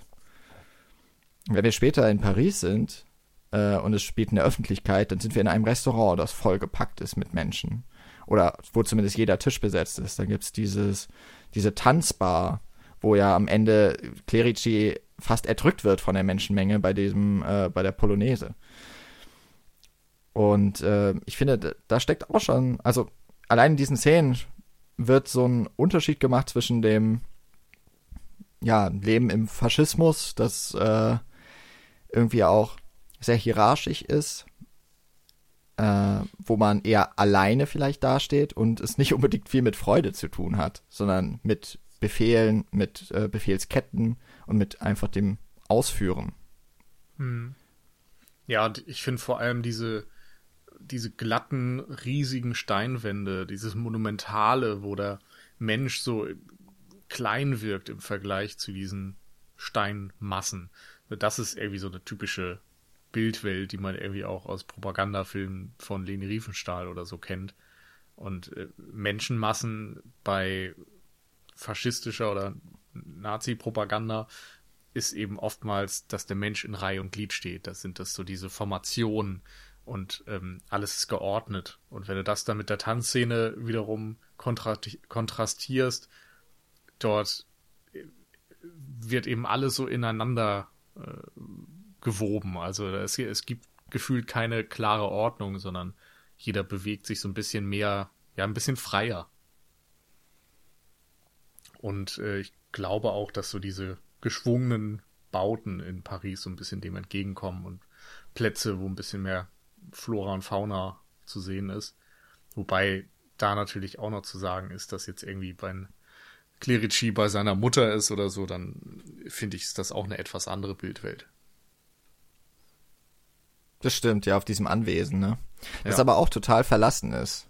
Wenn wir später in Paris sind äh, und es spielt in der Öffentlichkeit, dann sind wir in einem Restaurant, das vollgepackt ist mit Menschen. Oder wo zumindest jeder Tisch besetzt ist. Dann gibt es diese Tanzbar, wo ja am Ende Clerici fast erdrückt wird von der Menschenmenge bei diesem, äh, bei der Polonaise. Und äh, ich finde, da steckt auch schon, also allein in diesen Szenen wird so ein Unterschied gemacht zwischen dem ja, Leben im Faschismus, das äh, irgendwie auch sehr hierarchisch ist, äh, wo man eher alleine vielleicht dasteht und es nicht (laughs) unbedingt viel mit Freude zu tun hat, sondern mit Befehlen, mit äh, Befehlsketten und mit einfach dem Ausführen. Hm. Ja, und ich finde vor allem diese diese glatten, riesigen Steinwände, dieses Monumentale, wo der Mensch so klein wirkt im Vergleich zu diesen Steinmassen. Das ist irgendwie so eine typische Bildwelt, die man irgendwie auch aus Propagandafilmen von Leni Riefenstahl oder so kennt. Und äh, Menschenmassen bei faschistischer oder Nazi-Propaganda ist eben oftmals, dass der Mensch in Reihe und Glied steht. Das sind das so diese Formationen und ähm, alles ist geordnet. Und wenn du das dann mit der Tanzszene wiederum kontrastierst, dort äh, wird eben alles so ineinander äh, gewoben. Also es, es gibt gefühlt keine klare Ordnung, sondern jeder bewegt sich so ein bisschen mehr, ja, ein bisschen freier. Und äh, ich glaube auch, dass so diese geschwungenen Bauten in Paris so ein bisschen dem entgegenkommen und Plätze, wo ein bisschen mehr Flora und Fauna zu sehen ist. Wobei da natürlich auch noch zu sagen ist, dass jetzt irgendwie bei Clerici bei seiner Mutter ist oder so, dann finde ich, ist das auch eine etwas andere Bildwelt. Das stimmt, ja, auf diesem Anwesen, ne? Das ja. aber auch total verlassen ist.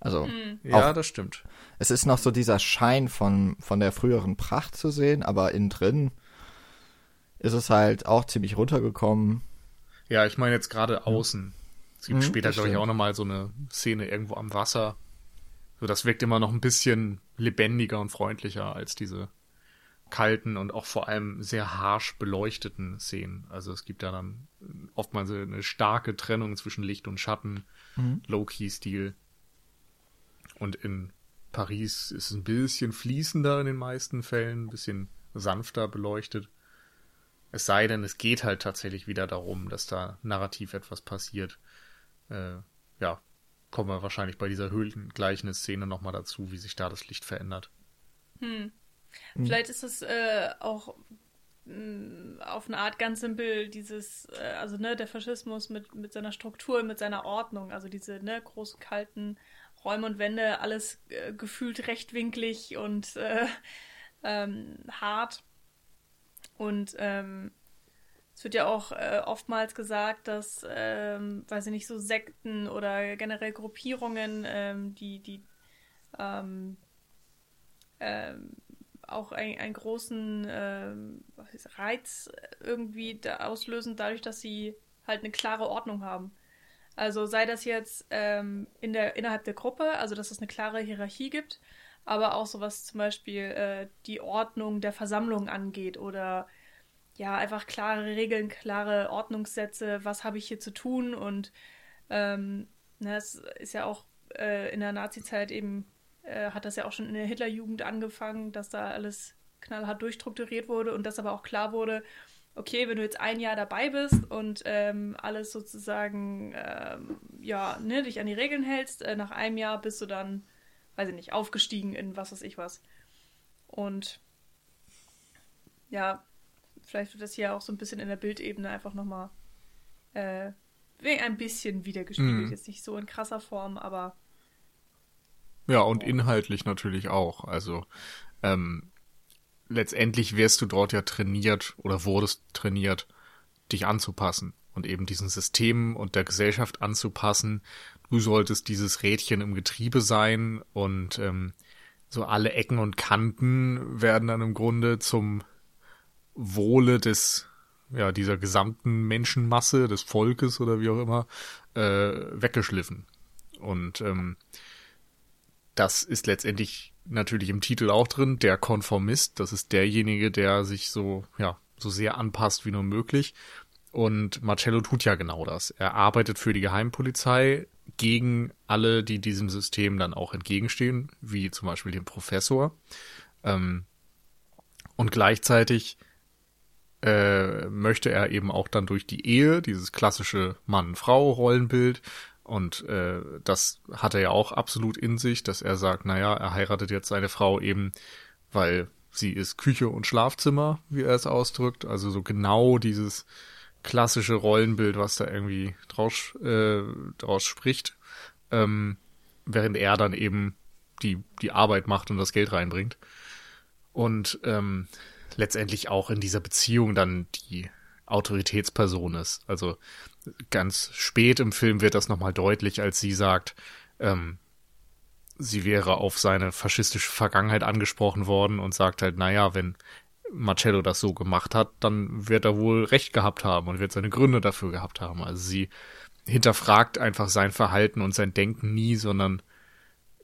Also. Mhm. Ja, das stimmt. Es ist noch so dieser Schein von, von der früheren Pracht zu sehen, aber innen drin ist es halt auch ziemlich runtergekommen. Ja, ich meine jetzt gerade außen. Es gibt mhm, später, glaube ich, auch nochmal so eine Szene irgendwo am Wasser. So, das wirkt immer noch ein bisschen lebendiger und freundlicher als diese kalten und auch vor allem sehr harsch beleuchteten Szenen. Also es gibt da dann oftmals eine starke Trennung zwischen Licht und Schatten, mhm. Low-Key-Stil. Und in Paris ist es ein bisschen fließender in den meisten Fällen, ein bisschen sanfter beleuchtet. Es sei denn, es geht halt tatsächlich wieder darum, dass da narrativ etwas passiert. Äh, ja, kommen wir wahrscheinlich bei dieser höhlengleichen Szene nochmal dazu, wie sich da das Licht verändert. Hm. Hm. Vielleicht ist es äh, auch mh, hm, auf eine Art ganz simpel dieses, äh, also ne, der Faschismus mit, mit seiner Struktur, mit seiner Ordnung, also diese ne, großen, kalten Räume und Wände, alles äh, gefühlt rechtwinklig und äh, (laughs) ähm, hart. Und ähm, es wird ja auch äh, oftmals gesagt, dass, ähm, weiß ich nicht, so Sekten oder generell Gruppierungen, ähm, die, die ähm, ähm, auch ein, einen großen ähm, Reiz irgendwie da auslösen, dadurch, dass sie halt eine klare Ordnung haben. Also sei das jetzt ähm, in der, innerhalb der Gruppe, also dass es eine klare Hierarchie gibt, aber auch so was zum Beispiel äh, die Ordnung der Versammlung angeht oder ja, einfach klare Regeln, klare Ordnungssätze, was habe ich hier zu tun und ähm, na, es ist ja auch äh, in der Nazi-Zeit eben, äh, hat das ja auch schon in der Hitlerjugend angefangen, dass da alles knallhart durchstrukturiert wurde und dass aber auch klar wurde, okay, wenn du jetzt ein Jahr dabei bist und ähm, alles sozusagen, ähm, ja, ne, dich an die Regeln hältst, äh, nach einem Jahr bist du dann, weiß ich nicht, aufgestiegen in was weiß ich was. Und ja, vielleicht wird das hier auch so ein bisschen in der Bildebene einfach nochmal äh, ein bisschen wiedergespiegelt. Mm. Jetzt nicht so in krasser Form, aber. Ja, und oh. inhaltlich natürlich auch. Also, ähm, letztendlich wirst du dort ja trainiert oder wurdest trainiert, dich anzupassen und eben diesen Systemen und der Gesellschaft anzupassen. Du solltest dieses Rädchen im Getriebe sein und ähm, so alle Ecken und Kanten werden dann im Grunde zum Wohle des, ja, dieser gesamten Menschenmasse, des Volkes oder wie auch immer, äh, weggeschliffen. Und ähm, das ist letztendlich natürlich im Titel auch drin, der Konformist. Das ist derjenige, der sich so, ja, so sehr anpasst wie nur möglich. Und Marcello tut ja genau das. Er arbeitet für die Geheimpolizei gegen alle, die diesem System dann auch entgegenstehen, wie zum Beispiel den Professor. Ähm, und gleichzeitig äh, möchte er eben auch dann durch die Ehe, dieses klassische Mann-Frau-Rollenbild, und äh, das hat er ja auch absolut in sich, dass er sagt, naja, er heiratet jetzt seine Frau eben, weil sie ist Küche und Schlafzimmer, wie er es ausdrückt. Also so genau dieses klassische Rollenbild, was da irgendwie draus, äh, draus spricht. Ähm, während er dann eben die, die Arbeit macht und das Geld reinbringt. Und ähm, letztendlich auch in dieser Beziehung dann die Autoritätsperson ist. Also ganz spät im Film wird das nochmal deutlich, als sie sagt, ähm, sie wäre auf seine faschistische Vergangenheit angesprochen worden und sagt halt, naja, wenn Marcello das so gemacht hat, dann wird er wohl recht gehabt haben und wird seine Gründe dafür gehabt haben. Also sie hinterfragt einfach sein Verhalten und sein Denken nie, sondern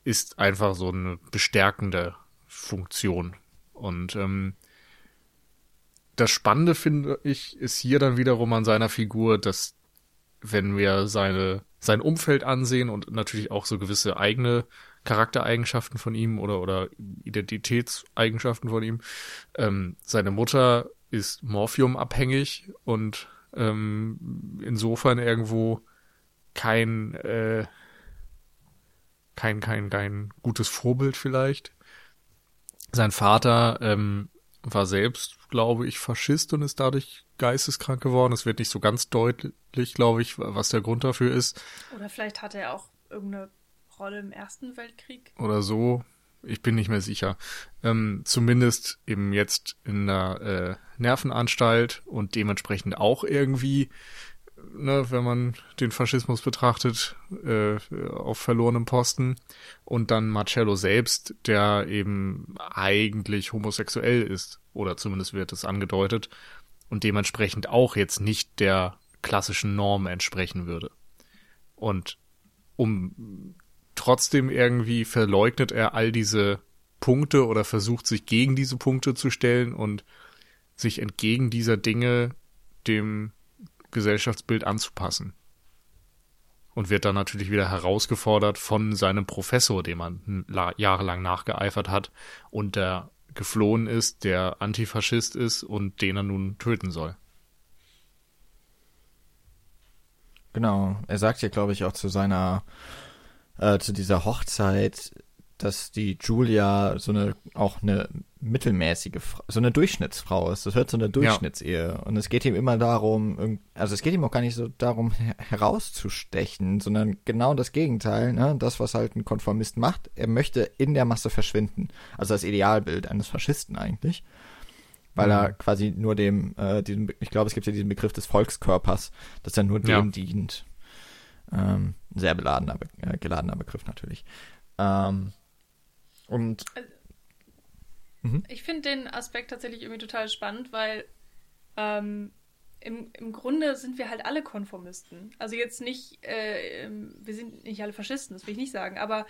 ist einfach so eine bestärkende Funktion. Und ähm, das Spannende finde ich, ist hier dann wiederum an seiner Figur, dass wenn wir seine, sein Umfeld ansehen und natürlich auch so gewisse eigene Charaktereigenschaften von ihm oder, oder Identitätseigenschaften von ihm, ähm, seine Mutter ist morphiumabhängig und ähm, insofern irgendwo kein, äh, kein, kein, kein gutes Vorbild vielleicht. Sein Vater ähm, war selbst, glaube ich, Faschist und ist dadurch geisteskrank geworden. Es wird nicht so ganz deutlich, glaube ich, was der Grund dafür ist. Oder vielleicht hatte er auch irgendeine Rolle im Ersten Weltkrieg. Oder so. Ich bin nicht mehr sicher. Ähm, zumindest eben jetzt in einer äh, Nervenanstalt und dementsprechend auch irgendwie ne, wenn man den Faschismus betrachtet, äh, auf verlorenem Posten. Und dann Marcello selbst, der eben eigentlich homosexuell ist, oder zumindest wird es angedeutet, und dementsprechend auch jetzt nicht der klassischen Norm entsprechen würde. Und um trotzdem irgendwie verleugnet er all diese Punkte oder versucht sich gegen diese Punkte zu stellen und sich entgegen dieser Dinge dem Gesellschaftsbild anzupassen. Und wird dann natürlich wieder herausgefordert von seinem Professor, dem man jahrelang nachgeeifert hat und der geflohen ist, der Antifaschist ist und den er nun töten soll. Genau, er sagt ja, glaube ich, auch zu seiner, äh, zu dieser Hochzeit, dass die Julia so eine auch eine mittelmäßige, so eine Durchschnittsfrau ist. Das hört so eine Durchschnittsehe. Ja. Und es geht ihm immer darum, also es geht ihm auch gar nicht so darum herauszustechen, sondern genau das Gegenteil, ne? Das, was halt ein Konformist macht. Er möchte in der Masse verschwinden. Also das Idealbild eines Faschisten eigentlich. Weil mhm. er quasi nur dem, äh, diesem, ich glaube, es gibt ja diesen Begriff des Volkskörpers, dass er nur dem ja. dient. Ähm, sehr beladener, äh, geladener Begriff natürlich. Ähm, und also, mhm. ich finde den Aspekt tatsächlich irgendwie total spannend, weil ähm, im, im Grunde sind wir halt alle Konformisten. Also jetzt nicht, äh, wir sind nicht alle Faschisten, das will ich nicht sagen, aber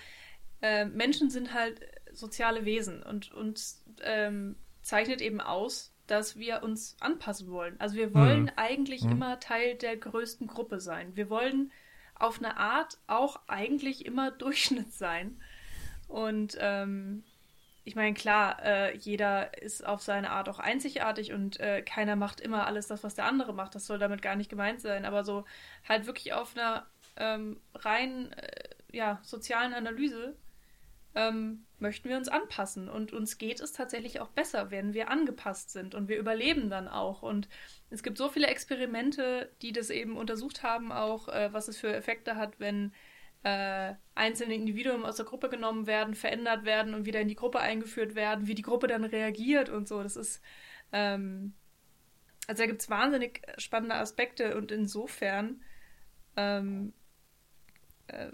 äh, Menschen sind halt soziale Wesen und uns ähm, zeichnet eben aus, dass wir uns anpassen wollen. Also wir wollen mhm. eigentlich mhm. immer Teil der größten Gruppe sein. Wir wollen auf eine Art auch eigentlich immer (laughs) Durchschnitt sein. Und ähm, ich meine, klar, äh, jeder ist auf seine Art auch einzigartig und äh, keiner macht immer alles das, was der andere macht. Das soll damit gar nicht gemeint sein. Aber so halt wirklich auf einer ähm, rein äh, ja, sozialen Analyse ähm, möchten wir uns anpassen. Und uns geht es tatsächlich auch besser, wenn wir angepasst sind. Und wir überleben dann auch. Und es gibt so viele Experimente, die das eben untersucht haben, auch äh, was es für Effekte hat, wenn äh, einzelne Individuen aus der Gruppe genommen werden, verändert werden und wieder in die Gruppe eingeführt werden, wie die Gruppe dann reagiert und so. Das ist, ähm, also da gibt es wahnsinnig spannende Aspekte und insofern ähm, äh,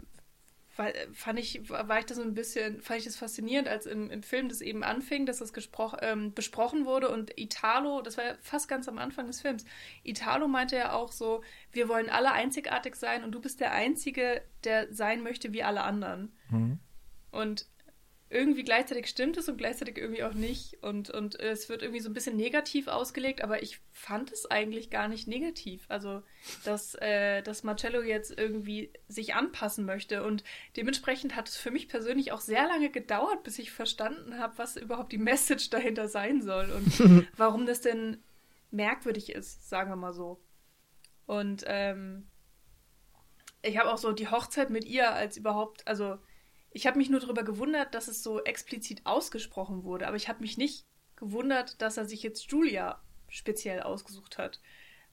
weil, äh, fand ich, war ich da so ein bisschen, fand ich das faszinierend, als im, im Film das eben anfing, dass das ähm, besprochen wurde und Italo, das war ja fast ganz am Anfang des Films, Italo meinte ja auch so, wir wollen alle einzigartig sein und du bist der Einzige, der sein möchte wie alle anderen. Mhm. Und irgendwie gleichzeitig stimmt es und gleichzeitig irgendwie auch nicht. Und, und es wird irgendwie so ein bisschen negativ ausgelegt, aber ich fand es eigentlich gar nicht negativ. Also, dass, äh, dass Marcello jetzt irgendwie sich anpassen möchte. Und dementsprechend hat es für mich persönlich auch sehr lange gedauert, bis ich verstanden habe, was überhaupt die Message dahinter sein soll und (laughs) warum das denn merkwürdig ist, sagen wir mal so. Und ähm, ich habe auch so die Hochzeit mit ihr als überhaupt, also ich habe mich nur darüber gewundert, dass es so explizit ausgesprochen wurde, aber ich habe mich nicht gewundert, dass er sich jetzt Julia speziell ausgesucht hat.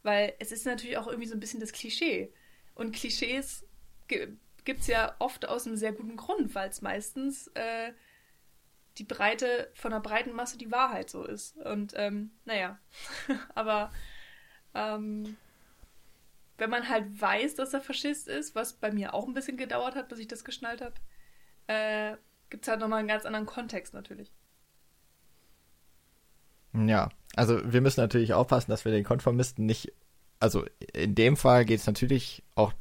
Weil es ist natürlich auch irgendwie so ein bisschen das Klischee. Und Klischees gibt es ja oft aus einem sehr guten Grund, weil es meistens äh, die Breite von der breiten Masse die Wahrheit so ist. Und ähm, naja, (laughs) aber ähm, wenn man halt weiß, dass er Faschist ist, was bei mir auch ein bisschen gedauert hat, bis ich das geschnallt habe, äh, gibt es halt nochmal einen ganz anderen Kontext natürlich. Ja, also wir müssen natürlich aufpassen, dass wir den Konformisten nicht, also in dem Fall geht es natürlich auch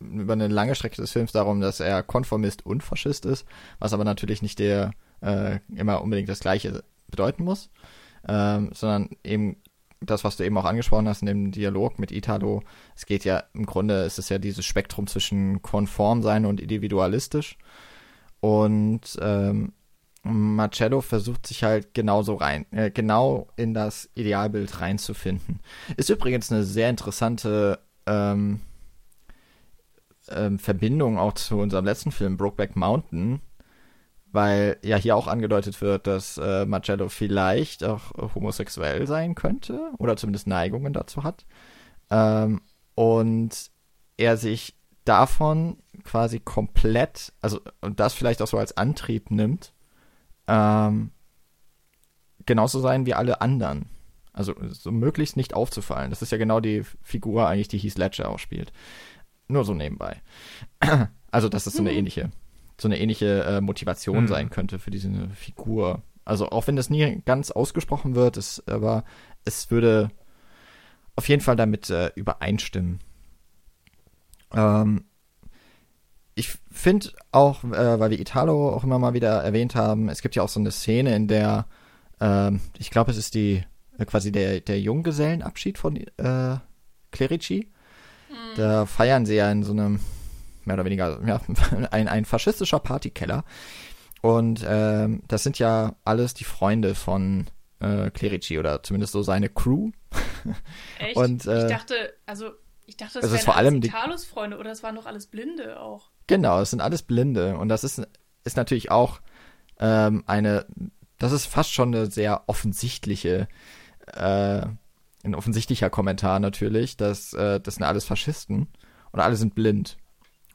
über eine lange Strecke des Films darum, dass er Konformist und Faschist ist, was aber natürlich nicht der äh, immer unbedingt das Gleiche bedeuten muss, ähm, sondern eben das, was du eben auch angesprochen hast in dem Dialog mit Italo, es geht ja im Grunde, ist es ja dieses Spektrum zwischen konform sein und individualistisch. Und ähm, Marcello versucht sich halt genauso rein, äh, genau in das Idealbild reinzufinden. Ist übrigens eine sehr interessante ähm, ähm, Verbindung auch zu unserem letzten Film Brokeback Mountain, weil ja hier auch angedeutet wird, dass äh, Marcello vielleicht auch homosexuell sein könnte oder zumindest Neigungen dazu hat. Ähm, und er sich davon quasi komplett, also und das vielleicht auch so als Antrieb nimmt, ähm, genauso sein wie alle anderen. Also so möglichst nicht aufzufallen. Das ist ja genau die Figur eigentlich, die Heath Ledger auch spielt. Nur so nebenbei. (clears throat) Also, dass es so eine mhm. ähnliche, so eine ähnliche äh, Motivation mhm. sein könnte für diese Figur. Also, auch wenn das nie ganz ausgesprochen wird, ist, aber es würde auf jeden Fall damit äh, übereinstimmen. Ähm, ich finde auch, äh, weil wir Italo auch immer mal wieder erwähnt haben, es gibt ja auch so eine Szene, in der, äh, ich glaube, es ist die äh, quasi der, der Junggesellenabschied von äh, Clerici. Mhm. Da feiern sie ja in so einem, mehr oder weniger, ja, (laughs) ein, ein faschistischer Partykeller. Und äh, das sind ja alles die Freunde von äh, Clerici oder zumindest so seine Crew. (laughs) Echt? Und, äh, ich dachte, also ich dachte, das, das wären vor allem die Talos-Freunde oder es waren doch alles Blinde auch. Genau, es sind alles Blinde und das ist, ist natürlich auch ähm, eine, das ist fast schon eine sehr offensichtliche, äh, ein offensichtlicher Kommentar natürlich, dass äh, das sind alles Faschisten und alle sind blind.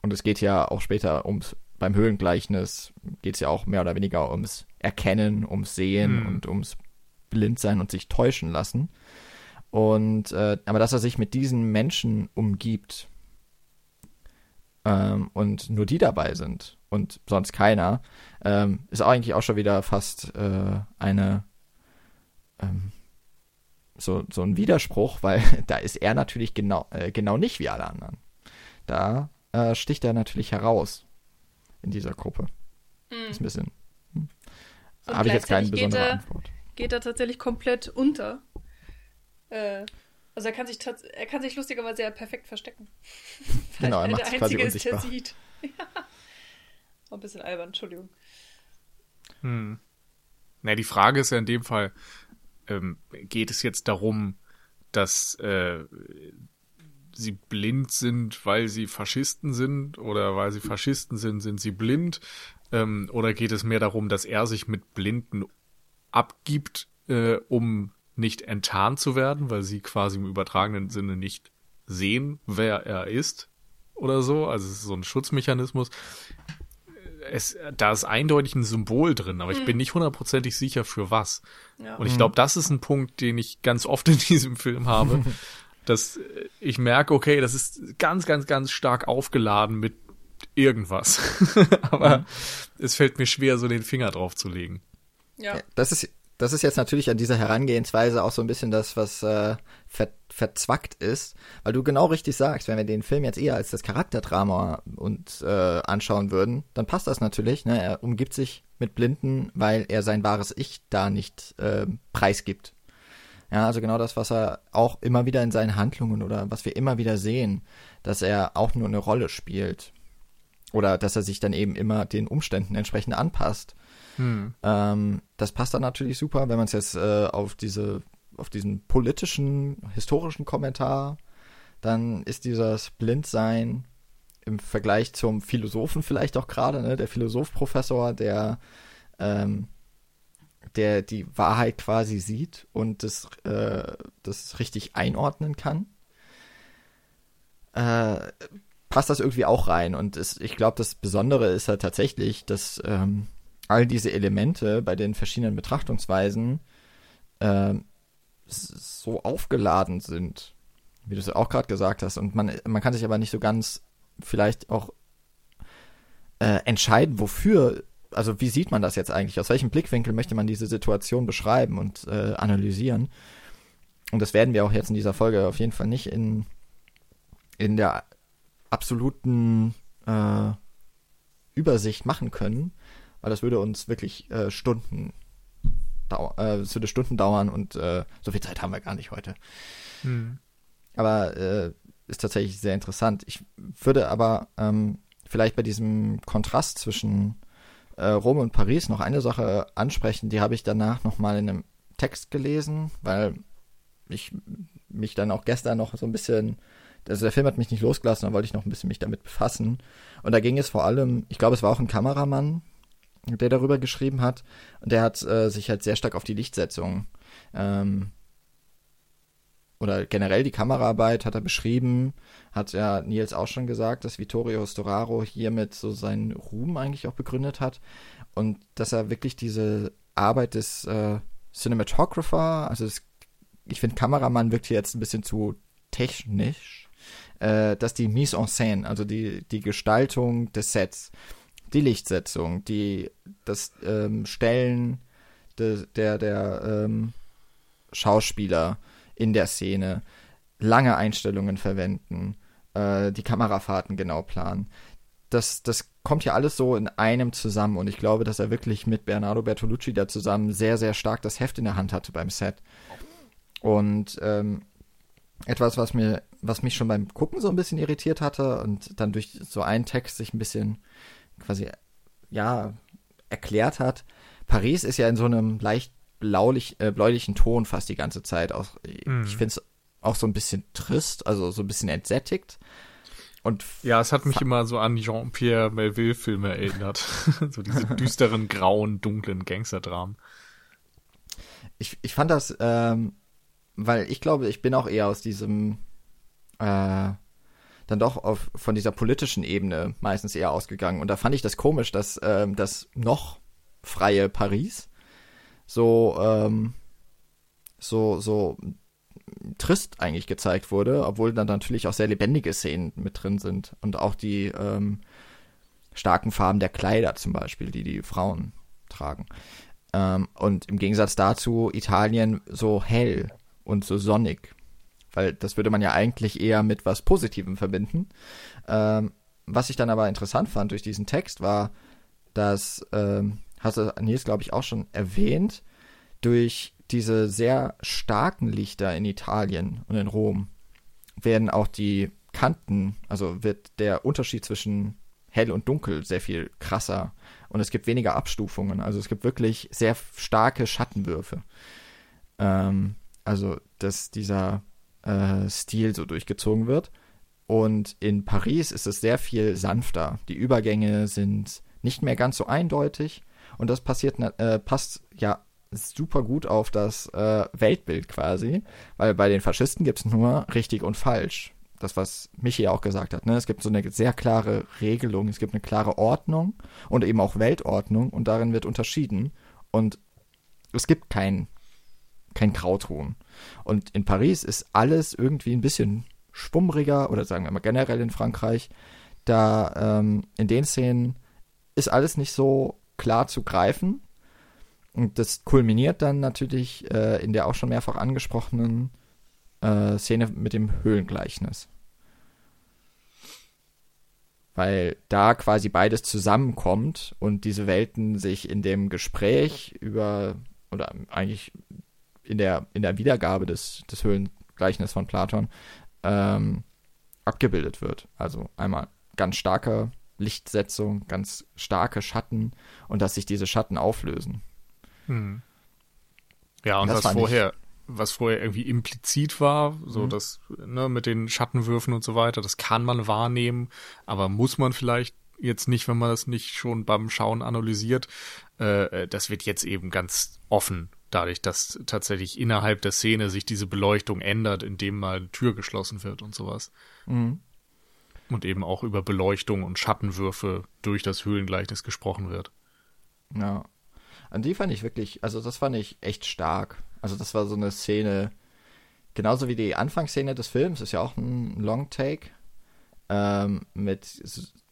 Und es geht ja auch später ums, beim Höhlengleichnis geht es ja auch mehr oder weniger ums Erkennen, ums Sehen hm. und ums Blindsein und sich täuschen lassen. Und äh, aber dass er sich mit diesen Menschen umgibt ähm, und nur die dabei sind und sonst keiner, ähm, ist eigentlich auch schon wieder fast äh, eine ähm, so, so ein Widerspruch, (laughs) weil da ist er natürlich genau, äh, genau nicht wie alle anderen. Da äh, sticht er natürlich heraus in dieser Gruppe. Mhm. Ist ein bisschen. Hm. Habe ich jetzt keine besondere er, Antwort. Geht er tatsächlich komplett unter äh, also er kann sich er kann sich lustigerweise ja perfekt verstecken. (laughs) genau, er macht sich quasi unsichtbar. Ist, sieht. ja. (laughs) Ein bisschen albern, Entschuldigung. Hm. Na, die Frage ist ja in dem Fall, ähm, geht es jetzt darum, dass äh, sie blind sind, weil sie Faschisten sind oder weil sie Faschisten sind, sind sie blind? Ähm, oder geht es mehr darum, dass er sich mit Blinden abgibt, äh, um nicht enttarnt zu werden, weil sie quasi im übertragenen Sinne nicht sehen, wer er ist oder so. Also es ist so ein Schutzmechanismus. Es, da ist eindeutig ein Symbol drin, aber ich bin hm. nicht hundertprozentig sicher für was. Ja. Und ich glaube, das ist ein Punkt, den ich ganz oft in (laughs) diesem Film habe, (laughs) dass ich merke, okay, das ist ganz, ganz, ganz stark aufgeladen mit irgendwas. (laughs) aber mhm. es fällt mir schwer, so den Finger drauf zu legen. Ja. Das ist das ist jetzt natürlich an dieser Herangehensweise auch so ein bisschen das, was äh, ver verzwackt ist, weil du genau richtig sagst, wenn wir den Film jetzt eher als das Charakterdrama und äh, anschauen würden, dann passt das natürlich. Ne? Er umgibt sich mit Blinden, weil er sein wahres Ich da nicht äh, preisgibt. Ja, also genau das, was er auch immer wieder in seinen Handlungen oder was wir immer wieder sehen, dass er auch nur eine Rolle spielt. Oder dass er sich dann eben immer den Umständen entsprechend anpasst. Hm. Ähm, das passt dann natürlich super, wenn man es jetzt äh, auf diese, auf diesen politischen, historischen Kommentar, dann ist dieses Blindsein im Vergleich zum Philosophen vielleicht auch gerade, ne, der Philosophprofessor, der, ähm, der die Wahrheit quasi sieht und das, äh, das richtig einordnen kann. Äh, passt das irgendwie auch rein. Und es, ich glaube, das Besondere ist halt tatsächlich, dass ähm, all diese Elemente bei den verschiedenen Betrachtungsweisen äh, so aufgeladen sind wie du es auch gerade gesagt hast. Und man, man kann sich aber nicht so ganz vielleicht auch äh, entscheiden, wofür, also wie sieht man das jetzt eigentlich? Aus welchem Blickwinkel möchte man diese Situation beschreiben und äh, analysieren? Und das werden wir auch jetzt in dieser Folge auf jeden Fall nicht in, in der absoluten äh, Übersicht machen können, weil das würde uns wirklich äh, Stunden dauern, äh, es würde Stunden dauern und äh, so viel Zeit haben wir gar nicht heute. Hm. Aber äh, ist tatsächlich sehr interessant. Ich würde aber ähm, vielleicht bei diesem Kontrast zwischen äh, Rom und Paris noch eine Sache ansprechen, die habe ich danach nochmal in einem Text gelesen, weil ich mich dann auch gestern noch so ein bisschen, also der Film hat mich nicht losgelassen, da wollte ich noch ein bisschen mich damit befassen. Und da ging es vor allem, ich glaube, es war auch ein Kameramann, der darüber geschrieben hat. Und der hat äh, sich halt sehr stark auf die Lichtsetzung ähm, oder generell die Kameraarbeit hat er beschrieben, hat ja Nils auch schon gesagt, dass Vittorio Storaro hiermit so seinen Ruhm eigentlich auch begründet hat und dass er wirklich diese Arbeit des äh, Cinematographer, also das, ich finde Kameramann wirkt hier jetzt ein bisschen zu technisch, äh, dass die Mise en scène, also die, die Gestaltung des Sets, die Lichtsetzung, die, das ähm, Stellen de, der, der ähm, Schauspieler in der Szene, lange Einstellungen verwenden, äh, die Kamerafahrten genau planen. Das, das kommt ja alles so in einem zusammen und ich glaube, dass er wirklich mit Bernardo Bertolucci da zusammen sehr, sehr stark das Heft in der Hand hatte beim Set. Und ähm, etwas, was mir, was mich schon beim Gucken so ein bisschen irritiert hatte und dann durch so einen Text sich ein bisschen quasi, ja, erklärt hat. Paris ist ja in so einem leicht blaulich, äh, bläulichen Ton fast die ganze Zeit. Auch, mhm. Ich finde es auch so ein bisschen trist, also so ein bisschen entsättigt. Und ja, es hat mich immer so an Jean-Pierre Melville-Filme erinnert. (laughs) so diese düsteren, grauen, dunklen Gangsterdramen. Ich, ich fand das, ähm, weil ich glaube, ich bin auch eher aus diesem äh, dann doch auf, von dieser politischen Ebene meistens eher ausgegangen. Und da fand ich das komisch, dass ähm, das noch freie Paris so, ähm, so, so trist eigentlich gezeigt wurde, obwohl dann natürlich auch sehr lebendige Szenen mit drin sind. Und auch die ähm, starken Farben der Kleider zum Beispiel, die die Frauen tragen. Ähm, und im Gegensatz dazu Italien so hell und so sonnig weil das würde man ja eigentlich eher mit was Positivem verbinden. Ähm, was ich dann aber interessant fand durch diesen Text war, dass, ähm, hast Nils, glaube ich, auch schon erwähnt, durch diese sehr starken Lichter in Italien und in Rom werden auch die Kanten, also wird der Unterschied zwischen hell und dunkel sehr viel krasser und es gibt weniger Abstufungen. Also es gibt wirklich sehr starke Schattenwürfe. Ähm, also dass dieser äh, Stil so durchgezogen wird. Und in Paris ist es sehr viel sanfter. Die Übergänge sind nicht mehr ganz so eindeutig. Und das passiert, äh, passt ja super gut auf das äh, Weltbild quasi, weil bei den Faschisten gibt es nur richtig und falsch. Das, was Michi auch gesagt hat. Ne? Es gibt so eine sehr klare Regelung, es gibt eine klare Ordnung und eben auch Weltordnung und darin wird unterschieden. Und es gibt kein kein Grauton. Und in Paris ist alles irgendwie ein bisschen schwummriger oder sagen wir mal generell in Frankreich. Da ähm, in den Szenen ist alles nicht so klar zu greifen. Und das kulminiert dann natürlich äh, in der auch schon mehrfach angesprochenen äh, Szene mit dem Höhlengleichnis. Weil da quasi beides zusammenkommt und diese Welten sich in dem Gespräch über, oder eigentlich in der, in der Wiedergabe des, des Höhlengleichnisses von Platon ähm, abgebildet wird. Also einmal ganz starke Lichtsetzung, ganz starke Schatten und dass sich diese Schatten auflösen. Hm. Ja, und das was vorher, was vorher irgendwie implizit war, so mhm. das, ne, mit den Schattenwürfen und so weiter, das kann man wahrnehmen, aber muss man vielleicht jetzt nicht, wenn man das nicht schon beim Schauen analysiert. Äh, äh das wird jetzt eben ganz offen dadurch, dass tatsächlich innerhalb der Szene sich diese Beleuchtung ändert, indem mal eine Tür geschlossen wird und sowas. Mhm. Und eben auch über Beleuchtung und Schattenwürfe durch das Höhlengleichnis gesprochen wird. Ja. An die fand ich wirklich, also das fand ich echt stark. Also das war so eine Szene, genauso wie die Anfangsszene des Films, ist ja auch ein Long Take, ähm, mit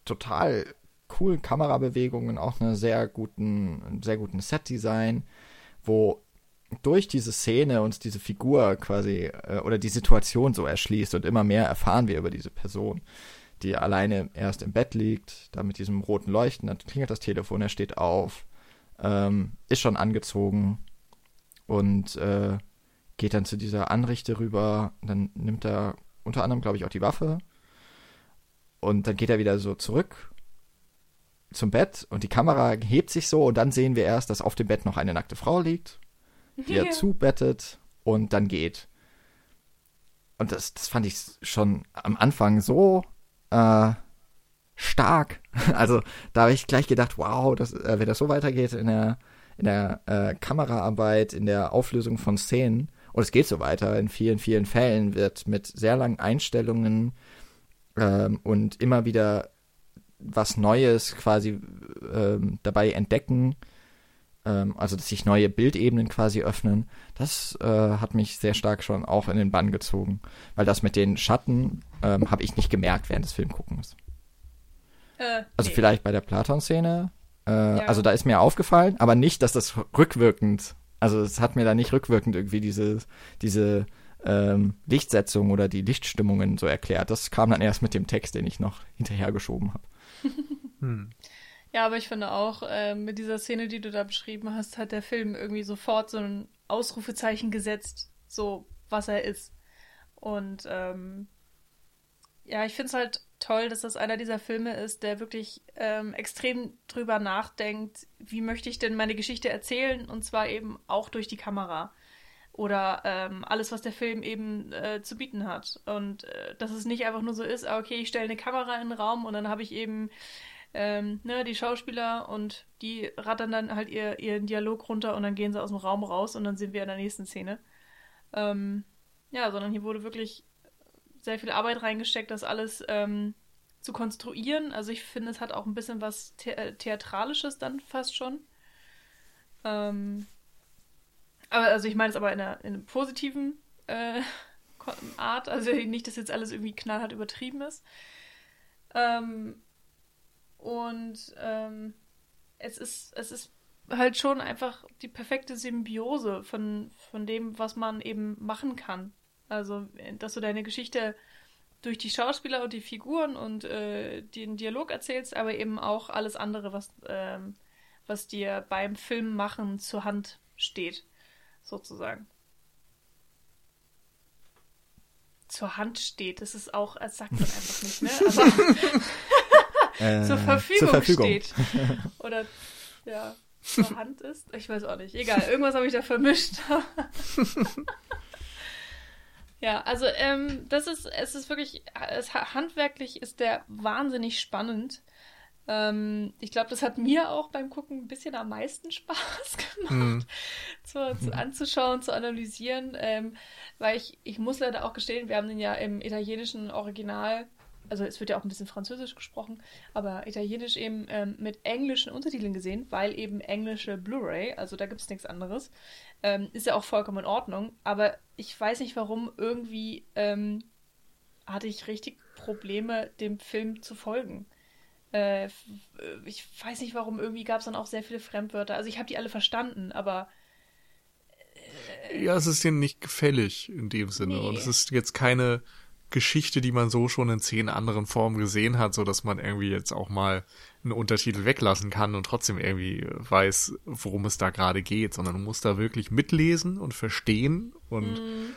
total coolen Kamerabewegungen, auch einer sehr guten, sehr guten Set-Design, wo durch diese Szene uns diese Figur quasi äh, oder die Situation so erschließt und immer mehr erfahren wir über diese Person, die alleine erst im Bett liegt, da mit diesem roten Leuchten, dann klingelt das Telefon, er steht auf, ähm, ist schon angezogen und äh, geht dann zu dieser Anrichte rüber, dann nimmt er unter anderem, glaube ich, auch die Waffe und dann geht er wieder so zurück zum Bett und die Kamera hebt sich so und dann sehen wir erst, dass auf dem Bett noch eine nackte Frau liegt, die er (laughs) zubettet und dann geht. Und das, das fand ich schon am Anfang so äh, stark. (laughs) Also da habe ich gleich gedacht, wow, das, äh, wenn das so weitergeht in der, in der äh, Kameraarbeit, in der Auflösung von Szenen, und es geht so weiter, in vielen, vielen Fällen wird mit sehr langen Einstellungen ähm, und immer wieder was Neues quasi ähm, dabei entdecken, ähm, also dass sich neue Bildebenen quasi öffnen, das äh, hat mich sehr stark schon auch in den Bann gezogen. Weil das mit den Schatten ähm, habe ich nicht gemerkt während des Filmguckens. Äh, also nee. vielleicht bei der Platon-Szene. Äh, ja. Also da ist mir aufgefallen, aber nicht, dass das rückwirkend, also es hat mir da nicht rückwirkend irgendwie diese, diese ähm, Lichtsetzung oder die Lichtstimmungen so erklärt. Das kam dann erst mit dem Text, den ich noch hinterhergeschoben habe. (laughs) (laughs) hm. Ja, aber ich finde auch, äh, mit dieser Szene, die du da beschrieben hast, hat der Film irgendwie sofort so ein Ausrufezeichen gesetzt, so was er ist. Und ähm, ja, ich finde es halt toll, dass das einer dieser Filme ist, der wirklich ähm, extrem drüber nachdenkt, wie möchte ich denn meine Geschichte erzählen und zwar eben auch durch die Kamera oder ähm, alles, was der Film eben äh, zu bieten hat. Und äh, dass es nicht einfach nur so ist, ah, okay, ich stelle eine Kamera in den Raum und dann habe ich eben ähm, ne, die Schauspieler und die rattern dann halt ihr, ihren Dialog runter und dann gehen sie aus dem Raum raus und dann sind wir in der nächsten Szene. Ähm, ja, sondern hier wurde wirklich sehr viel Arbeit reingesteckt, das alles ähm, zu konstruieren. Also ich finde, es hat auch ein bisschen was The äh, Theatralisches dann fast schon. Ähm, aber also ich meine es aber in einer, in einer positiven äh, (laughs) Art. Also nicht, dass jetzt alles irgendwie knallhart übertrieben ist. Ähm, und ähm, es ist, es ist halt schon einfach die perfekte Symbiose von, von dem, was man eben machen kann. Also, dass du deine Geschichte durch die Schauspieler und die Figuren und äh, den Dialog erzählst, aber eben auch alles andere, was, ähm, was dir beim Filmmachen zur Hand steht sozusagen. Zur Hand steht. Das ist auch, das sagt man einfach nicht, ne? (laughs) Aber äh, zur, Verfügung zur Verfügung steht. (laughs) Oder ja, zur Hand ist. Ich weiß auch nicht. Egal, irgendwas habe ich da vermischt. (laughs) ja, also ähm, das ist, es ist wirklich, es, handwerklich ist der wahnsinnig spannend. Ähm, ich glaube, das hat mir auch beim Gucken ein bisschen am meisten (laughs) Spaß gemacht, mhm. zu, zu, anzuschauen, zu analysieren, ähm, weil ich, ich muss leider auch gestehen, wir haben den ja im italienischen Original, also es wird ja auch ein bisschen französisch gesprochen, aber italienisch eben ähm, mit englischen Untertiteln gesehen, weil eben englische Blu-ray, also da gibt es nichts anderes, ähm, ist ja auch vollkommen in Ordnung, aber ich weiß nicht warum, irgendwie ähm, hatte ich richtig Probleme, dem Film zu folgen äh, ich weiß nicht warum, irgendwie gab es dann auch sehr viele Fremdwörter. Also ich habe die alle verstanden, aber. Äh, ja, es ist denen nicht gefällig in dem Sinne. Nee. Und es ist jetzt keine Geschichte, die man so schon in zehn anderen Formen gesehen hat, so dass man irgendwie jetzt auch mal einen Untertitel weglassen kann und trotzdem irgendwie weiß, worum es da gerade geht, sondern du musst da wirklich mitlesen und verstehen und mm.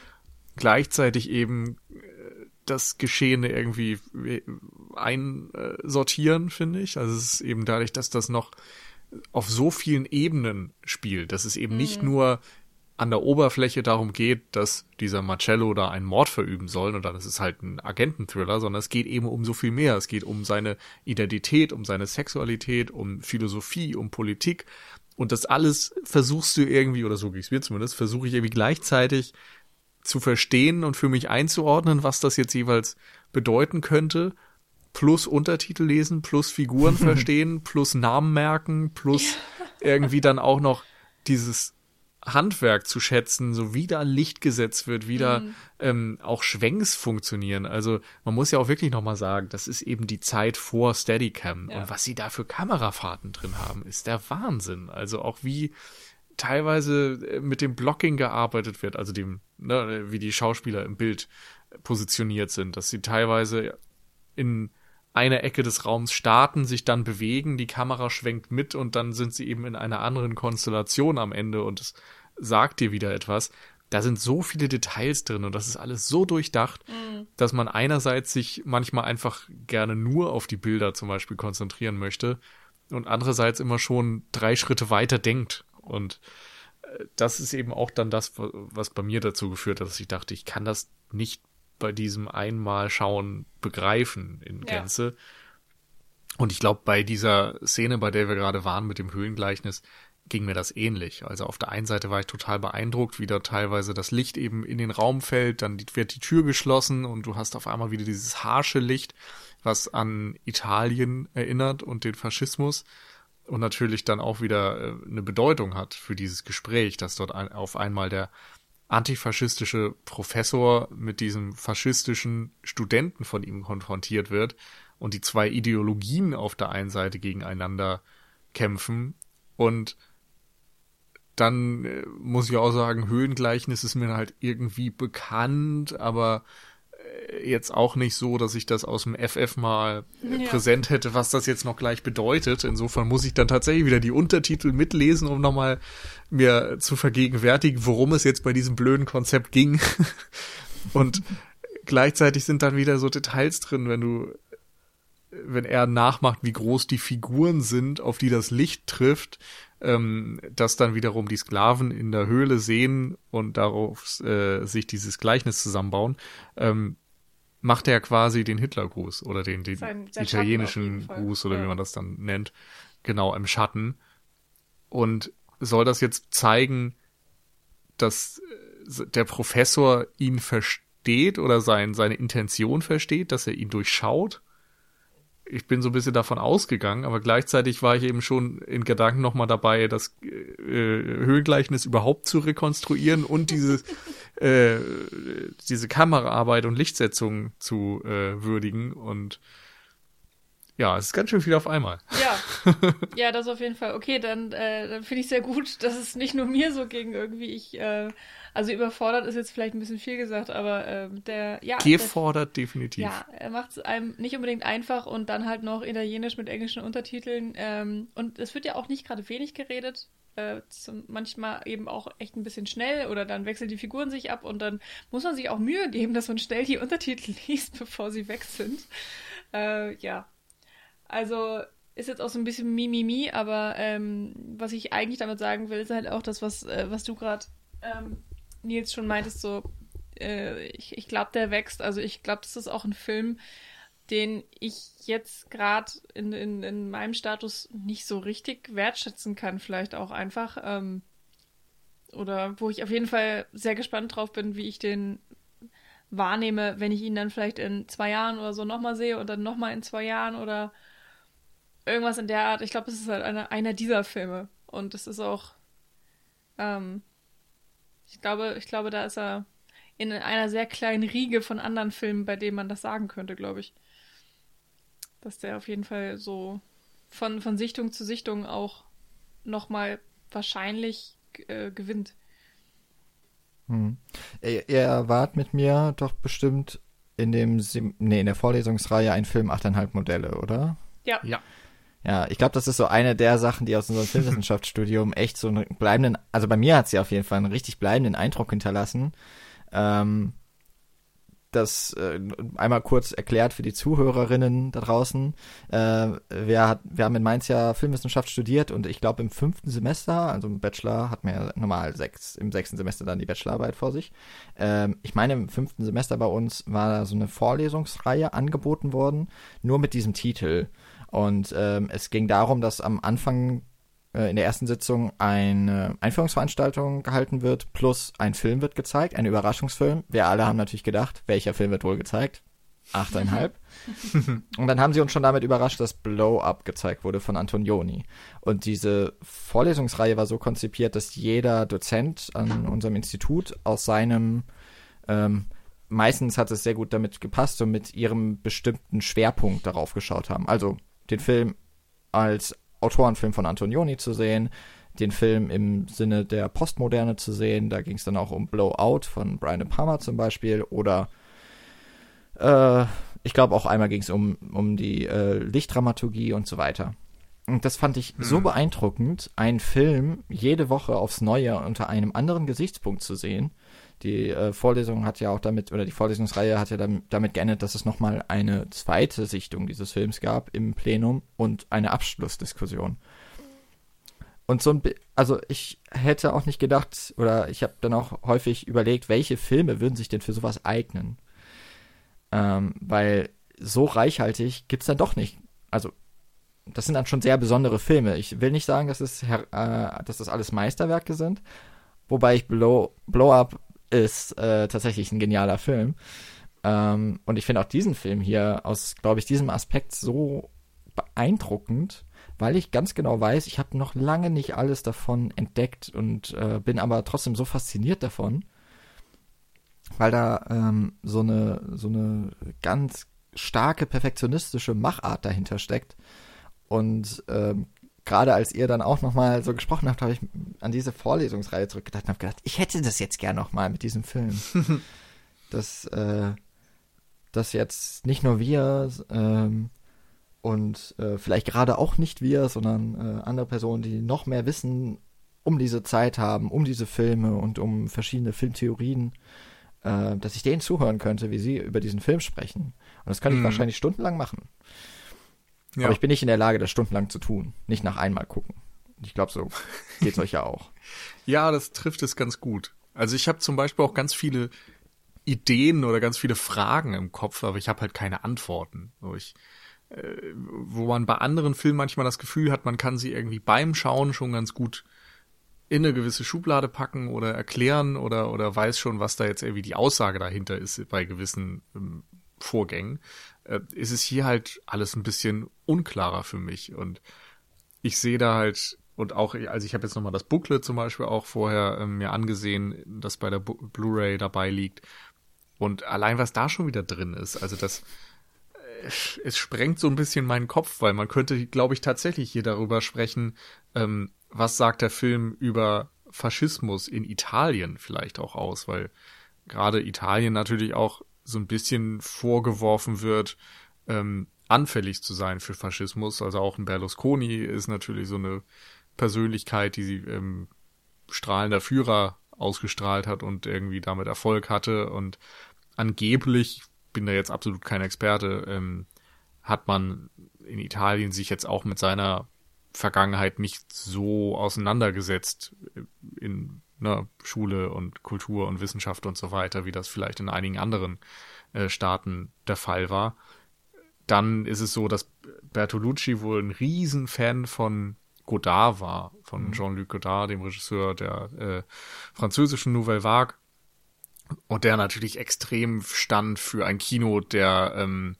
gleichzeitig eben das Geschehene irgendwie äh, einsortieren, finde ich. Also es ist eben dadurch, dass das noch auf so vielen Ebenen spielt, dass es eben mhm. nicht nur an der Oberfläche darum geht, dass dieser Marcello da einen Mord verüben soll und dann ist es halt ein Agententhriller, sondern es geht eben um so viel mehr. Es geht um seine Identität, um seine Sexualität, um Philosophie, um Politik. Und das alles versuchst du irgendwie, oder so geht's mir zumindest, versuche ich irgendwie gleichzeitig zu verstehen und für mich einzuordnen, was das jetzt jeweils bedeuten könnte, plus Untertitel lesen, plus Figuren (laughs) verstehen, plus Namen merken, plus irgendwie dann auch noch dieses Handwerk zu schätzen, so wie da Licht gesetzt wird, wie da mhm. ähm, auch Schwenks funktionieren. Also man muss ja auch wirklich nochmal sagen, das ist eben die Zeit vor Steadicam. Ja. Und was sie da für Kamerafahrten drin haben, ist der Wahnsinn. Also auch wie teilweise äh, mit dem Blocking gearbeitet wird, also dem, ne, wie die Schauspieler im Bild positioniert sind, dass sie teilweise in einer Ecke des Raums starten, sich dann bewegen, die Kamera schwenkt mit und dann sind sie eben in einer anderen Konstellation am Ende und es sagt dir wieder etwas. Da sind so viele Details drin und das ist alles so durchdacht, mhm. dass man einerseits sich manchmal einfach gerne nur auf die Bilder zum Beispiel konzentrieren möchte und andererseits immer schon drei Schritte weiter denkt. Und äh, das ist eben auch dann das, was bei mir dazu geführt hat, dass ich dachte, ich kann das nicht bei diesem einmal schauen begreifen in Gänze. Ja. Und ich glaube, bei dieser Szene, bei der wir gerade waren mit dem Höhlengleichnis, ging mir das ähnlich. Also auf der einen Seite war ich total beeindruckt, wie da teilweise das Licht eben in den Raum fällt, dann wird die Tür geschlossen und du hast auf einmal wieder dieses harsche Licht, was an Italien erinnert und den Faschismus und natürlich dann auch wieder äh, eine Bedeutung hat für dieses Gespräch, dass dort auf einmal der antifaschistische Professor mit diesem faschistischen Studenten von ihm konfrontiert wird und die zwei Ideologien auf der einen Seite gegeneinander kämpfen und dann äh, muss ich auch sagen, Höhengleichnis ist mir halt irgendwie bekannt, aber jetzt auch nicht so, dass ich das aus dem FF mal ja. präsent hätte, was das jetzt noch gleich bedeutet. Insofern muss ich dann tatsächlich wieder die Untertitel mitlesen, um nochmal mir zu vergegenwärtigen, worum es jetzt bei diesem blöden Konzept ging. (laughs) Und gleichzeitig sind dann wieder so Details drin, wenn du, wenn er nachmacht, wie groß die Figuren sind, auf die das Licht trifft, ähm, dass dann wiederum die Sklaven in der Höhle sehen und darauf äh, sich dieses Gleichnis zusammenbauen. Ähm, macht er quasi den Hitlergruß oder den, den sein, sein italienischen Gruß oder ja. wie man das dann nennt, genau im Schatten. Und soll das jetzt zeigen, dass äh, der Professor ihn versteht oder sein, seine Intention versteht, dass er ihn durchschaut? Ich bin so ein bisschen davon ausgegangen, aber gleichzeitig war ich eben schon in Gedanken nochmal dabei, das äh, Höhengleichnis überhaupt zu rekonstruieren und diese, (laughs) äh, diese Kameraarbeit und Lichtsetzung zu äh, würdigen. Und ja, es ist ganz schön viel auf einmal. Ja, (laughs) ja, das auf jeden Fall. Okay, dann, äh, dann finde ich sehr gut, dass es nicht nur mir so ging irgendwie. Ich äh, also überfordert ist jetzt vielleicht ein bisschen viel gesagt, aber äh, der, ja. Gefordert der, definitiv. Ja, er macht es einem nicht unbedingt einfach und dann halt noch Italienisch mit englischen Untertiteln. Ähm, und es wird ja auch nicht gerade wenig geredet. Äh, zum, manchmal eben auch echt ein bisschen schnell oder dann wechseln die Figuren sich ab und dann muss man sich auch Mühe geben, dass man schnell die Untertitel (laughs) liest, bevor sie weg sind. Äh, ja. Also ist jetzt auch so ein bisschen Mimimi, aber ähm, was ich eigentlich damit sagen will, ist halt auch das, was, äh, was du gerade ähm, Nils schon meintest, so, äh, ich, ich glaube, der wächst. Also ich glaube, das ist auch ein Film, den ich jetzt gerade in, in, in meinem Status nicht so richtig wertschätzen kann, vielleicht auch einfach. Ähm, oder wo ich auf jeden Fall sehr gespannt drauf bin, wie ich den wahrnehme, wenn ich ihn dann vielleicht in zwei Jahren oder so nochmal sehe und dann nochmal in zwei Jahren oder irgendwas in der Art. Ich glaube, es ist halt eine, einer dieser Filme. Und es ist auch, ähm, ich glaube, ich glaube, da ist er in einer sehr kleinen Riege von anderen Filmen, bei denen man das sagen könnte, glaube ich. Dass der auf jeden Fall so von, von Sichtung zu Sichtung auch nochmal wahrscheinlich äh, gewinnt. Hm. Ihr, ihr wart mit mir doch bestimmt in dem Sim nee, in der Vorlesungsreihe ein Film 8,5 Modelle, oder? Ja. Ja. Ja, ich glaube, das ist so eine der Sachen, die aus unserem (laughs) Filmwissenschaftsstudium echt so einen bleibenden, also bei mir hat sie auf jeden Fall einen richtig bleibenden Eindruck hinterlassen. Ähm, das äh, einmal kurz erklärt für die Zuhörerinnen da draußen. Äh, wir, hat, wir haben in Mainz ja Filmwissenschaft studiert und ich glaube im fünften Semester, also im Bachelor, hat man ja normal sechs, im sechsten Semester dann die Bachelorarbeit vor sich. Ähm, ich meine, im fünften Semester bei uns war da so eine Vorlesungsreihe angeboten worden, nur mit diesem Titel. Und ähm, es ging darum, dass am Anfang äh, in der ersten Sitzung eine Einführungsveranstaltung gehalten wird, plus ein Film wird gezeigt, ein Überraschungsfilm. Wir alle haben natürlich gedacht, welcher Film wird wohl gezeigt? 8,5. (laughs) und dann haben sie uns schon damit überrascht, dass Blow Up gezeigt wurde von Antonioni. Und diese Vorlesungsreihe war so konzipiert, dass jeder Dozent an unserem Institut aus seinem ähm, meistens hat es sehr gut damit gepasst und mit ihrem bestimmten Schwerpunkt darauf geschaut haben. Also den Film als Autorenfilm von Antonioni zu sehen, den Film im Sinne der Postmoderne zu sehen. Da ging es dann auch um Blowout von Brian De Palma zum Beispiel oder äh, ich glaube auch einmal ging es um, um die äh, Lichtdramaturgie und so weiter. Und das fand ich hm. so beeindruckend, einen Film jede Woche aufs Neue unter einem anderen Gesichtspunkt zu sehen die äh, Vorlesung hat ja auch damit, oder die Vorlesungsreihe hat ja dann, damit geendet, dass es nochmal eine zweite Sichtung dieses Films gab im Plenum und eine Abschlussdiskussion. Und so ein, also ich hätte auch nicht gedacht, oder ich habe dann auch häufig überlegt, welche Filme würden sich denn für sowas eignen. Ähm, weil so reichhaltig gibt es dann doch nicht. Also, das sind dann schon sehr besondere Filme. Ich will nicht sagen, dass, es, äh, dass das alles Meisterwerke sind, wobei ich Blow, Blow Up ist äh, tatsächlich ein genialer Film. Ähm, und ich finde auch diesen Film hier aus, glaube ich, diesem Aspekt so beeindruckend, weil ich ganz genau weiß, ich habe noch lange nicht alles davon entdeckt und äh, bin aber trotzdem so fasziniert davon, weil da ähm, so eine so eine ganz starke perfektionistische Machart dahinter steckt und ähm, gerade als ihr dann auch nochmal so gesprochen habt, habe ich an diese Vorlesungsreihe zurückgedacht und habe gedacht, ich hätte das jetzt gern nochmal mit diesem Film. (laughs) dass, äh, dass jetzt nicht nur wir ähm, und äh, vielleicht gerade auch nicht wir, sondern äh, andere Personen, die noch mehr Wissen um diese Zeit haben, um diese Filme und um verschiedene Filmtheorien, äh, dass ich denen zuhören könnte, wie sie über diesen Film sprechen. Und das kann ich mhm. wahrscheinlich stundenlang machen. Ja. Aber ich bin nicht in der Lage, das stundenlang zu tun. Nicht nach einmal gucken. Ich glaube, so geht es euch ja auch. (laughs) Ja, das trifft es ganz gut. Also ich habe zum Beispiel auch ganz viele Ideen oder ganz viele Fragen im Kopf, aber ich habe halt keine Antworten. So ich, äh, wo man bei anderen Filmen manchmal das Gefühl hat, man kann sie irgendwie beim Schauen schon ganz gut in eine gewisse Schublade packen oder erklären oder, oder weiß schon, was da jetzt irgendwie die Aussage dahinter ist bei gewissen ähm, Vorgängen äh, ist es hier halt alles ein bisschen unklarer für mich. Und ich sehe da halt, und auch, also ich habe jetzt nochmal das Booklet zum Beispiel auch vorher äh, mir angesehen, das bei der Blu-ray dabei liegt. Und allein was da schon wieder drin ist, also das, äh, es sprengt so ein bisschen meinen Kopf, weil man könnte, glaube ich, tatsächlich hier darüber sprechen, ähm, was sagt der Film über Faschismus in Italien vielleicht auch aus, weil gerade Italien natürlich auch so ein bisschen vorgeworfen wird, ähm, anfällig zu sein für Faschismus. Also auch ein Berlusconi ist natürlich so eine Persönlichkeit, die sie ähm, strahlender Führer ausgestrahlt hat und irgendwie damit Erfolg hatte. Und angeblich, bin da jetzt absolut kein Experte, ähm, hat man in Italien sich jetzt auch mit seiner Vergangenheit nicht so auseinandergesetzt in ne, Schule und Kultur und Wissenschaft und so weiter, wie das vielleicht in einigen anderen äh, Staaten der Fall war. Dann ist es so, dass Bertolucci wohl ein Riesenfan von Godard war, von mhm. Jean-Luc Godard, dem Regisseur der äh, französischen Nouvelle Vague. Und der natürlich extrem stand für ein Kino der ähm,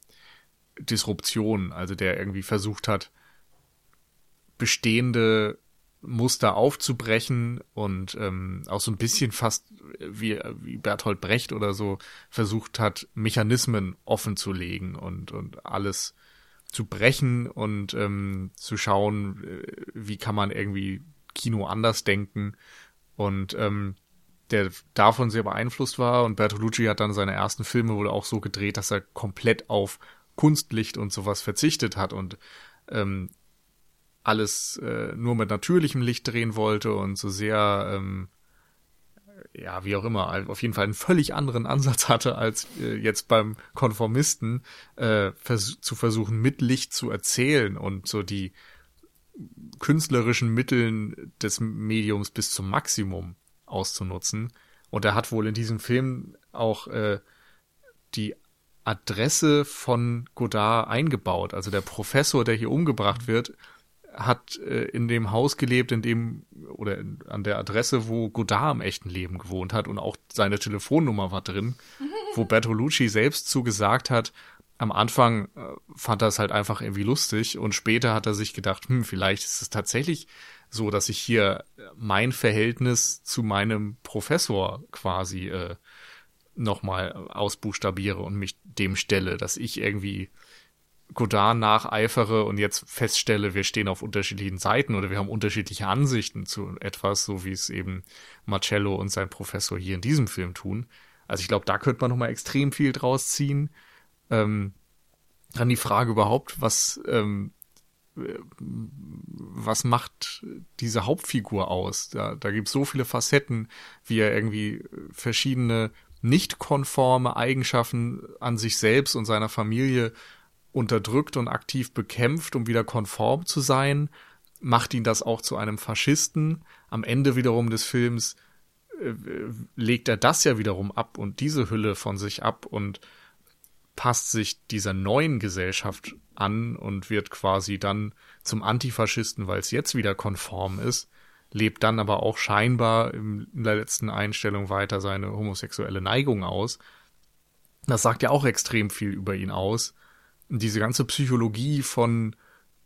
Disruption, also der irgendwie versucht hat, bestehende Muster aufzubrechen und ähm, auch so ein bisschen fast wie, wie Bertolt Brecht oder so versucht hat, Mechanismen offen zu legen und, und alles zu brechen und ähm, zu schauen, äh, wie kann man irgendwie Kino anders denken. Und ähm, der davon sehr beeinflusst war und Bertolucci hat dann seine ersten Filme wohl auch so gedreht, dass er komplett auf Kunstlicht und sowas verzichtet hat und ähm, alles äh, nur mit natürlichem Licht drehen wollte und so sehr, ähm, ja, wie auch immer, auf jeden Fall einen völlig anderen Ansatz hatte, als äh, jetzt beim Konformisten äh, vers zu versuchen, mit Licht zu erzählen und so die künstlerischen Mitteln des Mediums bis zum Maximum auszunutzen. Und er hat wohl in diesem Film auch äh, die Adresse von Godard eingebaut. Also der Professor, der hier umgebracht wird, hat äh, in dem Haus gelebt, in dem oder in, an der Adresse, wo Godard im echten Leben gewohnt hat und auch seine Telefonnummer war drin. (laughs) wo Bertolucci selbst zugesagt hat, am Anfang äh, fand er es halt einfach irgendwie lustig und später hat er sich gedacht, hm, vielleicht ist es tatsächlich so, dass ich hier mein Verhältnis zu meinem Professor quasi äh, nochmal ausbuchstabiere und mich dem stelle, dass ich irgendwie Godard nacheifere und jetzt feststelle, wir stehen auf unterschiedlichen Seiten oder wir haben unterschiedliche Ansichten zu etwas, so wie es eben Marcello und sein Professor hier in diesem Film tun. Also ich glaube, da könnte man nochmal extrem viel draus ziehen. Ähm, dann die Frage überhaupt, was, ähm, was macht diese Hauptfigur aus? Da, da gibt es so viele Facetten, wie er irgendwie verschiedene nicht konforme Eigenschaften an sich selbst und seiner Familie unterdrückt und aktiv bekämpft, um wieder konform zu sein, macht ihn das auch zu einem Faschisten. Am Ende wiederum des Films äh, legt er das ja wiederum ab und diese Hülle von sich ab und passt sich dieser neuen Gesellschaft an und wird quasi dann zum Antifaschisten, weil es jetzt wieder konform ist, lebt dann aber auch scheinbar in der letzten Einstellung weiter seine homosexuelle Neigung aus. Das sagt ja auch extrem viel über ihn aus diese ganze Psychologie von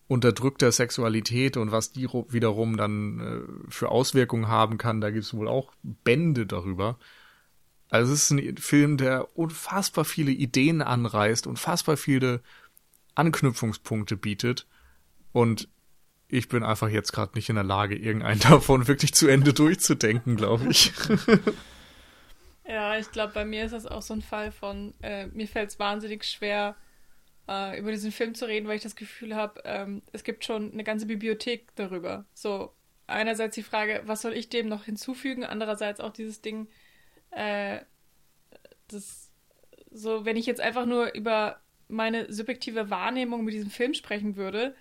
unterdrückter Sexualität und was die wiederum dann äh, für Auswirkungen haben kann, da gibt es wohl auch Bände darüber. Also es ist ein Film, der unfassbar viele Ideen anreißt, unfassbar viele Anknüpfungspunkte bietet und ich bin einfach jetzt gerade nicht in der Lage, irgendeinen (laughs) davon wirklich zu Ende durchzudenken, glaube ich. (laughs) ja, ich glaube, bei mir ist das auch so ein Fall von, äh, mir fällt es wahnsinnig schwer, äh, über diesen Film zu reden, weil ich das Gefühl habe, ähm, es gibt schon eine ganze Bibliothek darüber. So, einerseits die Frage, was soll ich dem noch hinzufügen? Andererseits auch dieses Ding, äh, das, so, wenn ich jetzt einfach nur über meine subjektive Wahrnehmung mit diesem Film sprechen würde,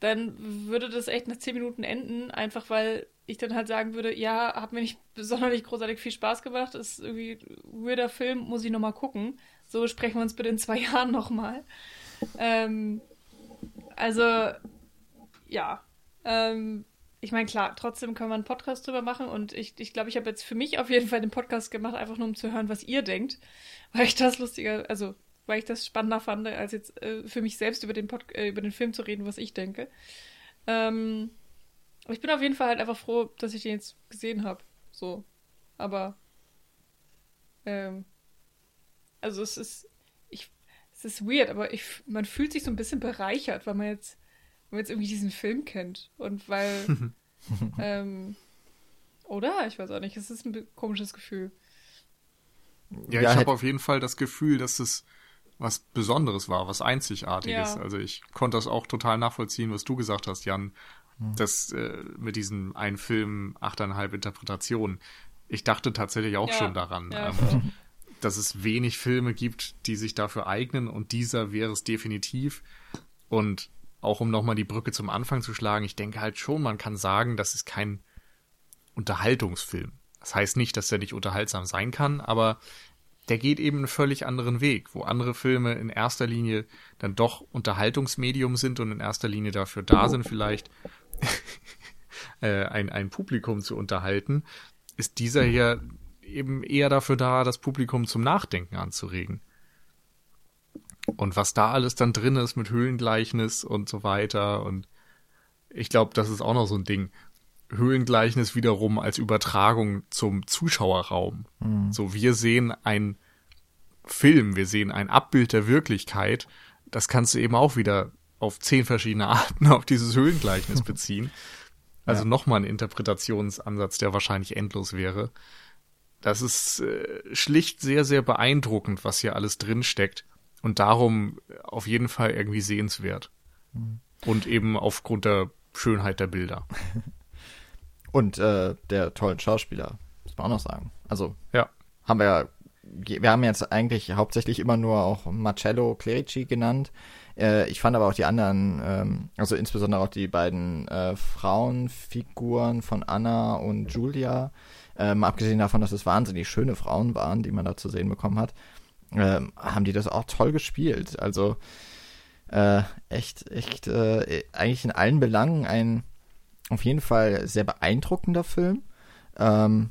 dann würde das echt nach zehn Minuten enden, einfach weil ich dann halt sagen würde, ja, hat mir nicht (laughs) besonders großartig viel Spaß gemacht, ist irgendwie ein weirder Film, muss ich nochmal gucken. So sprechen wir uns bitte in zwei (laughs) Jahren nochmal. Ähm, also, ja. Ähm, ich meine, klar, trotzdem kann man einen Podcast drüber machen und ich glaube, ich, glaub, ich habe jetzt für mich auf jeden Fall den Podcast gemacht, einfach nur um zu hören, was ihr denkt, weil ich das lustiger, also weil ich das spannender fand, als jetzt äh, für mich selbst über den, Pod äh, über den Film zu reden, was ich denke. Ähm, ich bin auf jeden Fall halt einfach froh, dass ich den jetzt gesehen habe. So. Aber ähm, also es ist, ich, es ist weird, aber ich, man fühlt sich so ein bisschen bereichert, weil man jetzt, weil man jetzt irgendwie diesen Film kennt. Und weil, (laughs) ähm, oder? Ich weiß auch nicht, es ist ein komisches Gefühl. Ja, ja ich habe auf jeden Fall das Gefühl, dass es was Besonderes war, was Einzigartiges. Ja. Also ich konnte das auch total nachvollziehen, was du gesagt hast, Jan. Mhm. Das äh, mit diesem ein Film, achteinhalb Interpretationen. Ich dachte tatsächlich auch ja. schon daran. Ja, ähm, dass es wenig Filme gibt, die sich dafür eignen und dieser wäre es definitiv. Und auch um nochmal die Brücke zum Anfang zu schlagen, ich denke halt schon, man kann sagen, das ist kein Unterhaltungsfilm. Das heißt nicht, dass er nicht unterhaltsam sein kann, aber der geht eben einen völlig anderen Weg, wo andere Filme in erster Linie dann doch Unterhaltungsmedium sind und in erster Linie dafür da sind, vielleicht (laughs) äh, ein, ein Publikum zu unterhalten, ist dieser hier eben eher dafür da, das Publikum zum Nachdenken anzuregen. Und was da alles dann drin ist mit Höhlengleichnis und so weiter. Und ich glaube, das ist auch noch so ein Ding. Höhlengleichnis wiederum als Übertragung zum Zuschauerraum. Mhm. So, wir sehen ein Film, wir sehen ein Abbild der Wirklichkeit. Das kannst du eben auch wieder auf zehn verschiedene (laughs) Arten auf dieses Höhlengleichnis beziehen. Also (laughs) ja. nochmal ein Interpretationsansatz, der wahrscheinlich endlos wäre. Das ist äh, schlicht sehr, sehr beeindruckend, was hier alles drin steckt. Und darum auf jeden Fall irgendwie sehenswert. Mhm. Und eben aufgrund der Schönheit der Bilder. (laughs) Und äh, der tollen Schauspieler, muss man auch noch sagen. Also, ja. haben wir ja, wir haben jetzt eigentlich hauptsächlich immer nur auch Marcello Clerici genannt. Äh, ich fand aber auch die anderen, ähm, also insbesondere auch die beiden äh, Frauenfiguren von Anna und Julia, ähm, abgesehen davon, dass es wahnsinnig schöne Frauen waren, die man da zu sehen bekommen hat, ähm, haben die das auch toll gespielt. Also äh, echt, echt, äh, eigentlich in allen Belangen ein auf jeden Fall sehr beeindruckender Film. Ähm,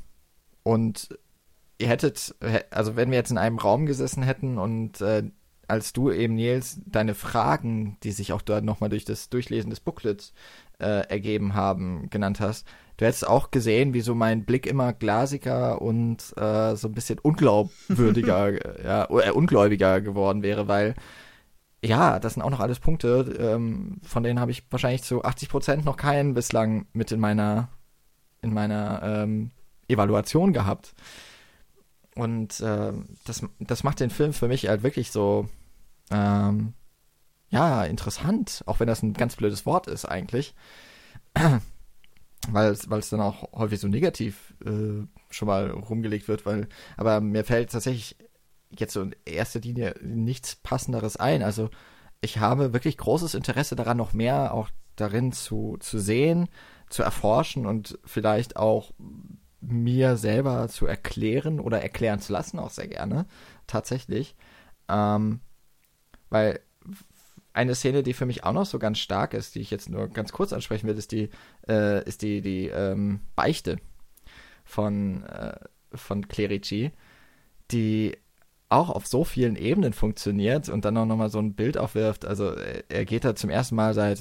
und ihr hättet, also wenn wir jetzt in einem Raum gesessen hätten und äh, als du eben, Nils, deine Fragen, die sich auch dort nochmal durch das Durchlesen des Booklets äh, ergeben haben, genannt hast, du hättest auch gesehen, wie so mein Blick immer glasiger und äh, so ein bisschen unglaubwürdiger, (laughs) ja, äh, ungläubiger geworden wäre, weil ja, das sind auch noch alles Punkte, ähm, von denen habe ich wahrscheinlich zu 80 Prozent noch keinen bislang mit in meiner in meiner ähm, Evaluation gehabt. Und äh, das, das macht den Film für mich halt wirklich so, ähm, ja, interessant, auch wenn das ein ganz blödes Wort ist eigentlich. Weil es dann auch häufig so negativ äh, schon mal rumgelegt wird, weil, aber mir fällt tatsächlich jetzt so in erster Linie nichts passenderes ein. Also ich habe wirklich großes Interesse daran, noch mehr auch darin zu, zu sehen, zu erforschen und vielleicht auch mir selber zu erklären oder erklären zu lassen, auch sehr gerne, tatsächlich. Ähm, weil eine Szene, die für mich auch noch so ganz stark ist, die ich jetzt nur ganz kurz ansprechen will, ist die, äh, ist die, die ähm, Beichte von, äh, von Clerici, die auch auf so vielen Ebenen funktioniert und dann auch nochmal so ein Bild aufwirft. Also er geht da zum ersten Mal seit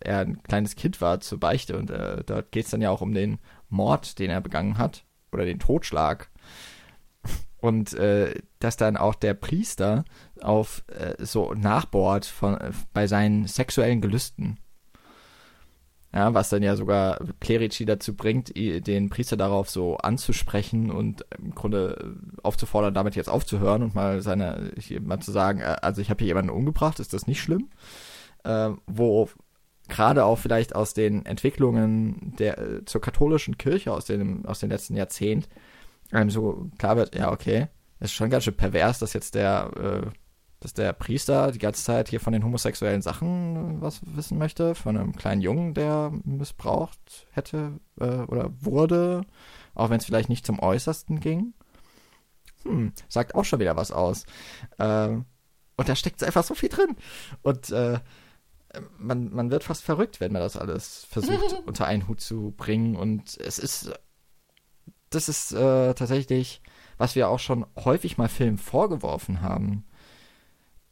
er ein kleines Kind war zur Beichte und äh, dort geht es dann ja auch um den Mord, den er begangen hat oder den Totschlag. Und äh, dass dann auch der Priester auf äh, so nachbohrt von, äh, bei seinen sexuellen Gelüsten. Ja, was dann ja sogar Clerici dazu bringt, den Priester darauf so anzusprechen und im Grunde aufzufordern, damit jetzt aufzuhören und mal seine, mal zu sagen, äh, also ich habe hier jemanden umgebracht, ist das nicht schlimm? Äh, wo gerade auch vielleicht aus den Entwicklungen der äh, zur katholischen Kirche aus den aus den letzten Jahrzehnten einem so klar wird, ja okay, ist schon ganz schön pervers, dass jetzt der äh, dass der Priester die ganze Zeit hier von den homosexuellen Sachen was wissen möchte, von einem kleinen Jungen, der missbraucht hätte äh, oder wurde, auch wenn es vielleicht nicht zum Äußersten ging. Hm, sagt auch schon wieder was aus. Äh, und da steckt einfach so viel drin. Und äh, man, man wird fast verrückt, wenn man das alles versucht (laughs) unter einen Hut zu bringen. Und es ist, das ist äh, tatsächlich, was wir auch schon häufig mal Filmen vorgeworfen haben,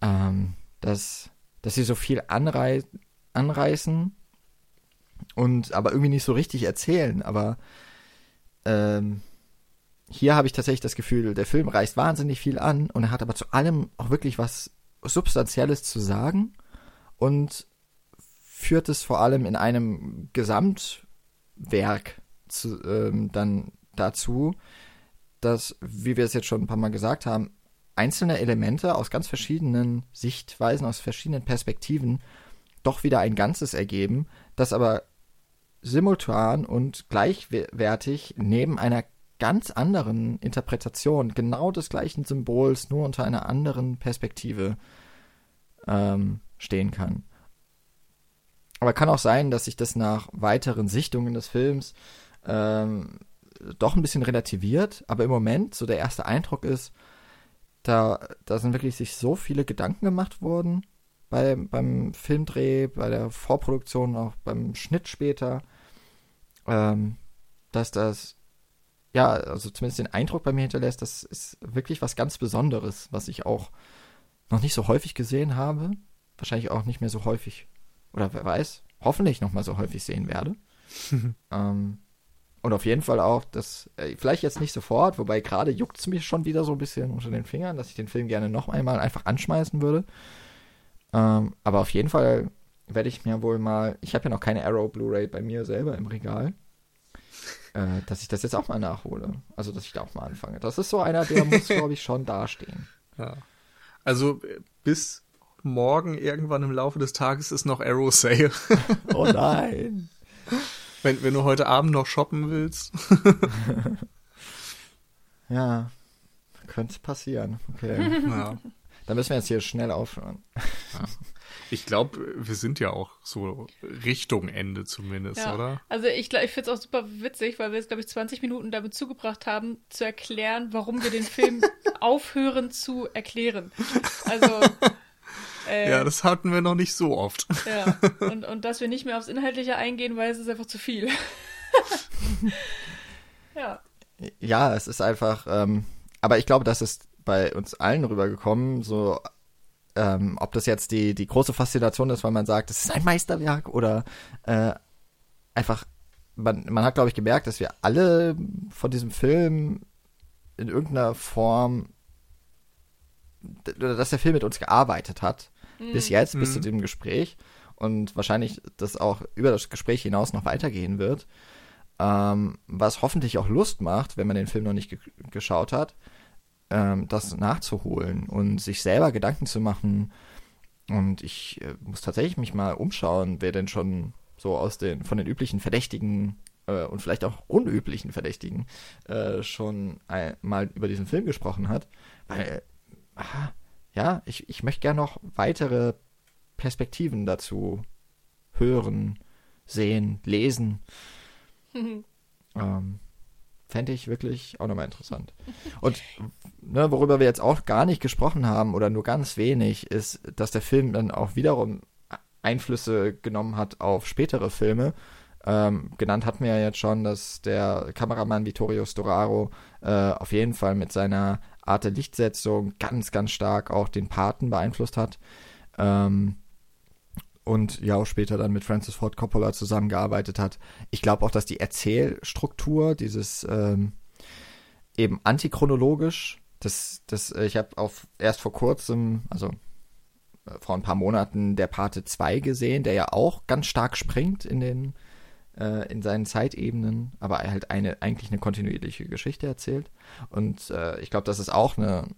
ähm, dass, dass sie so viel anrei anreißen und aber irgendwie nicht so richtig erzählen. Aber ähm, hier habe ich tatsächlich das Gefühl, der Film reißt wahnsinnig viel an und er hat aber zu allem auch wirklich was Substanzielles zu sagen und führt es vor allem in einem Gesamtwerk zu, ähm, dann dazu, dass, wie wir es jetzt schon ein paar Mal gesagt haben, einzelne Elemente aus ganz verschiedenen Sichtweisen, aus verschiedenen Perspektiven doch wieder ein Ganzes ergeben, das aber simultan und gleichwertig neben einer ganz anderen Interpretation genau des gleichen Symbols nur unter einer anderen Perspektive ähm, stehen kann. Aber kann auch sein, dass sich das nach weiteren Sichtungen des Films ähm, doch ein bisschen relativiert. Aber im Moment, so der erste Eindruck ist, da, da sind wirklich sich so viele Gedanken gemacht worden bei, beim Filmdreh, bei der Vorproduktion, auch beim Schnitt später, ähm, dass das, ja, also zumindest den Eindruck bei mir hinterlässt, das ist wirklich was ganz Besonderes, was ich auch noch nicht so häufig gesehen habe. Wahrscheinlich auch nicht mehr so häufig oder wer weiß, hoffentlich noch mal so häufig sehen werde. (laughs) ähm, und auf jeden Fall auch, das, äh, vielleicht jetzt nicht sofort, wobei gerade juckt es mich schon wieder so ein bisschen unter den Fingern, dass ich den Film gerne noch einmal einfach anschmeißen würde. Ähm, aber auf jeden Fall werde ich mir wohl mal, ich habe ja noch keine Arrow Blu-ray bei mir selber im Regal, äh, dass ich das jetzt auch mal nachhole. Also, dass ich da auch mal anfange. Das ist so einer, der muss, (laughs) glaube ich, schon dastehen. Ja. Also, bis morgen irgendwann im Laufe des Tages ist noch Arrow Sale. (laughs) oh nein. Wenn, wenn du heute Abend noch shoppen willst. (laughs) ja, könnte passieren. Okay. Ja. Dann müssen wir jetzt hier schnell aufhören. Ja. Ich glaube, wir sind ja auch so Richtung Ende zumindest, ja. oder? Also ich, ich finde es auch super witzig, weil wir jetzt, glaube ich, 20 Minuten damit zugebracht haben, zu erklären, warum wir den Film (laughs) aufhören zu erklären. Also äh, ja, das hatten wir noch nicht so oft. Ja, (laughs) und, und dass wir nicht mehr aufs Inhaltliche eingehen, weil es ist einfach zu viel. (laughs) ja. Ja, es ist einfach, ähm, aber ich glaube, das ist bei uns allen rübergekommen, so ähm, ob das jetzt die, die große Faszination ist, weil man sagt, es ist ein Meisterwerk oder äh, einfach, man, man hat, glaube ich, gemerkt, dass wir alle von diesem Film in irgendeiner Form, dass der Film mit uns gearbeitet hat, mhm. bis jetzt, bis mhm. zu dem Gespräch und wahrscheinlich das auch über das Gespräch hinaus noch weitergehen wird. Ähm, was hoffentlich auch Lust macht, wenn man den Film noch nicht ge geschaut hat, ähm, das nachzuholen und sich selber Gedanken zu machen. Und ich äh, muss tatsächlich mich mal umschauen, wer denn schon so aus den von den üblichen Verdächtigen äh, und vielleicht auch unüblichen Verdächtigen äh, schon ein, mal über diesen Film gesprochen hat. Weil, aha, ja, ich, ich möchte gerne noch weitere Perspektiven dazu hören, sehen, lesen. (laughs) ähm, Fände ich wirklich auch nochmal interessant. Und ne, worüber wir jetzt auch gar nicht gesprochen haben oder nur ganz wenig, ist, dass der Film dann auch wiederum Einflüsse genommen hat auf spätere Filme. Ähm, genannt hatten wir ja jetzt schon, dass der Kameramann Vittorio Storaro äh, auf jeden Fall mit seiner Art der Lichtsetzung ganz, ganz stark auch den Paten beeinflusst hat. Ähm, und ja auch später dann mit Francis Ford Coppola zusammengearbeitet hat. Ich glaube auch, dass die Erzählstruktur, dieses ähm, eben antichronologisch, das, das, äh, ich habe auf erst vor kurzem, also äh, vor ein paar Monaten, der Pate 2 gesehen, der ja auch ganz stark springt in den äh, in seinen Zeitebenen, aber halt eine eigentlich eine kontinuierliche Geschichte erzählt. Und äh, ich glaube, das ist auch eine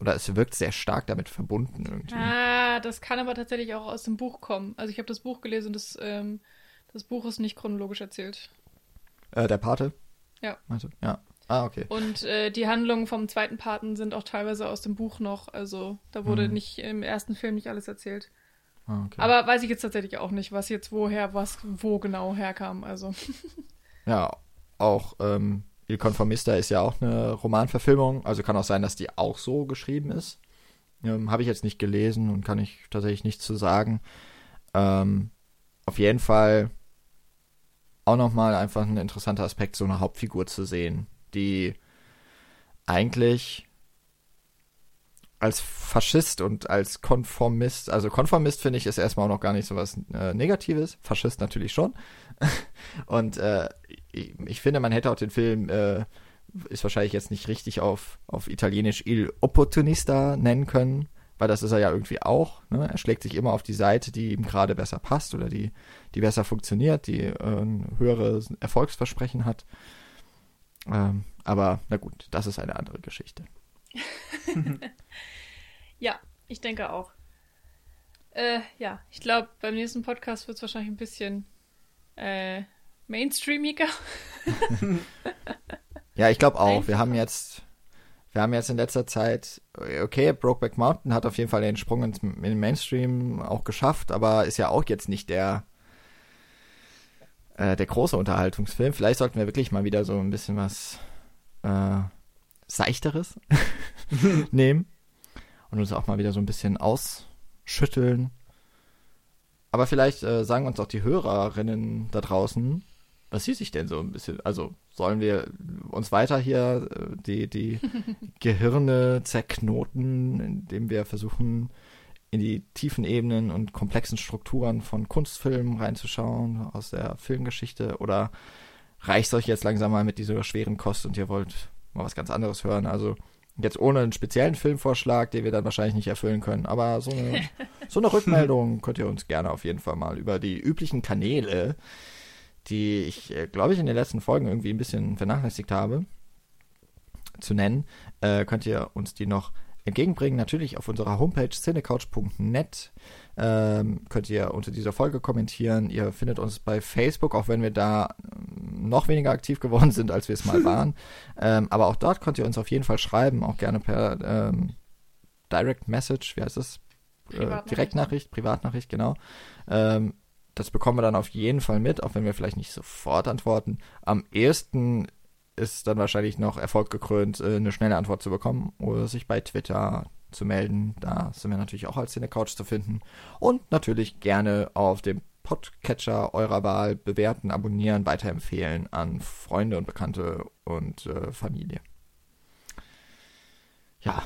oder es wirkt sehr stark damit verbunden irgendwie. Ah, das kann aber tatsächlich auch aus dem Buch kommen. Also ich habe das Buch gelesen und das, ähm, das Buch ist nicht chronologisch erzählt. Äh, der Pate? Ja. Du? Ja. Ah, okay. Und äh, die Handlungen vom zweiten Paten sind auch teilweise aus dem Buch noch. Also da wurde mhm. nicht im ersten Film nicht alles erzählt. Ah, okay. Aber weiß ich jetzt tatsächlich auch nicht, was jetzt woher, was wo genau herkam. Also. (laughs) ja, auch ähm, Il Conformista ist ja auch eine Romanverfilmung, also kann auch sein, dass die auch so geschrieben ist. Ähm, Habe ich jetzt nicht gelesen und kann ich tatsächlich nichts zu sagen. Ähm, auf jeden Fall auch nochmal einfach ein interessanter Aspekt, so eine Hauptfigur zu sehen, die eigentlich als Faschist und als Konformist, also Konformist finde ich ist erstmal auch noch gar nicht so was äh, Negatives, Faschist natürlich schon. (laughs) und äh, ich, ich, finde, man hätte auch den Film, äh, ist wahrscheinlich jetzt nicht richtig auf, auf Italienisch Il Opportunista nennen können, weil das ist er ja irgendwie auch. Ne? Er schlägt sich immer auf die Seite, die ihm gerade besser passt oder die, die besser funktioniert, die äh, ein höheres Erfolgsversprechen hat. Ähm, aber na gut, das ist eine andere Geschichte. (laughs) (laughs) ja, ich denke auch. Äh, ja, ich glaube, beim nächsten Podcast wird es wahrscheinlich ein bisschen äh, mainstreamiger. (laughs) ja, ich glaube auch. Wir haben jetzt, wir haben jetzt in letzter Zeit, okay, Brokeback Mountain hat auf jeden Fall den Sprung ins, in den Mainstream auch geschafft, aber ist ja auch jetzt nicht der äh, der große Unterhaltungsfilm. Vielleicht sollten wir wirklich mal wieder so ein bisschen was äh, Seichteres (laughs) nehmen und uns auch mal wieder so ein bisschen ausschütteln. Aber vielleicht äh, sagen uns auch die Hörerinnen da draußen, was sie sich denn so ein bisschen, also sollen wir uns weiter hier äh, die, die (laughs) Gehirne zerknoten, indem wir versuchen, in die tiefen Ebenen und komplexen Strukturen von Kunstfilmen reinzuschauen, aus der Filmgeschichte? Oder reicht es euch jetzt langsam mal mit dieser schweren Kost und ihr wollt mal was ganz anderes hören? Also Jetzt ohne einen speziellen Filmvorschlag, den wir dann wahrscheinlich nicht erfüllen können. Aber so eine, (laughs) so eine Rückmeldung könnt ihr uns gerne auf jeden Fall mal über die üblichen Kanäle, die ich, äh, glaube ich, in den letzten Folgen irgendwie ein bisschen vernachlässigt habe, zu nennen, äh, könnt ihr uns die noch entgegenbringen. Natürlich auf unserer Homepage cinecouch.net ähm, könnt ihr unter dieser Folge kommentieren. Ihr findet uns bei Facebook, auch wenn wir da ähm, noch weniger aktiv geworden sind, als wir es mal (laughs) waren. ähm, aber auch dort könnt ihr uns auf jeden Fall schreiben, auch gerne per ähm, Direct Message, wie heißt es? Äh, Direktnachricht, Privatnachricht, genau. Ähm, das bekommen wir dann auf jeden Fall mit, auch wenn wir vielleicht nicht sofort antworten. Am ehesten ist dann wahrscheinlich noch Erfolg gekrönt, äh, eine schnelle Antwort zu bekommen oder sich bei Twitter zu melden. Da sind wir natürlich auch als in der Couch zu finden. Und natürlich gerne auf dem Podcatcher eurer Wahl bewerten, abonnieren, weiterempfehlen an Freunde und Bekannte und äh, Familie. Ja.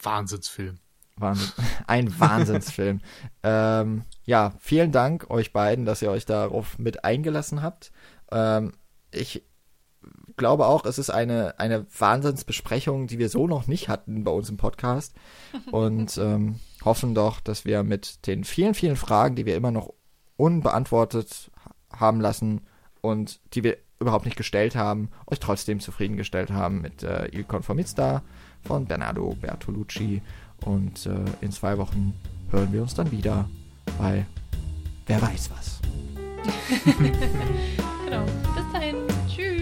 Wahnsinnsfilm. Wahnsinn. (laughs) Ein Wahnsinnsfilm. (laughs) ähm, ja, vielen Dank euch beiden, dass ihr euch darauf mit eingelassen habt. Ähm, ich glaube auch, es ist eine, eine Wahnsinnsbesprechung, die wir so noch nicht hatten bei uns im Podcast. Und (laughs) ähm, hoffen doch, dass wir mit den vielen, vielen Fragen, die wir immer noch unbeantwortet haben lassen und die wir überhaupt nicht gestellt haben, euch trotzdem zufriedengestellt haben mit äh, Il Conformista von Bernardo Bertolucci. Und äh, in zwei Wochen hören wir uns dann wieder bei Wer weiß was. (laughs) (laughs) genau. Bis dahin.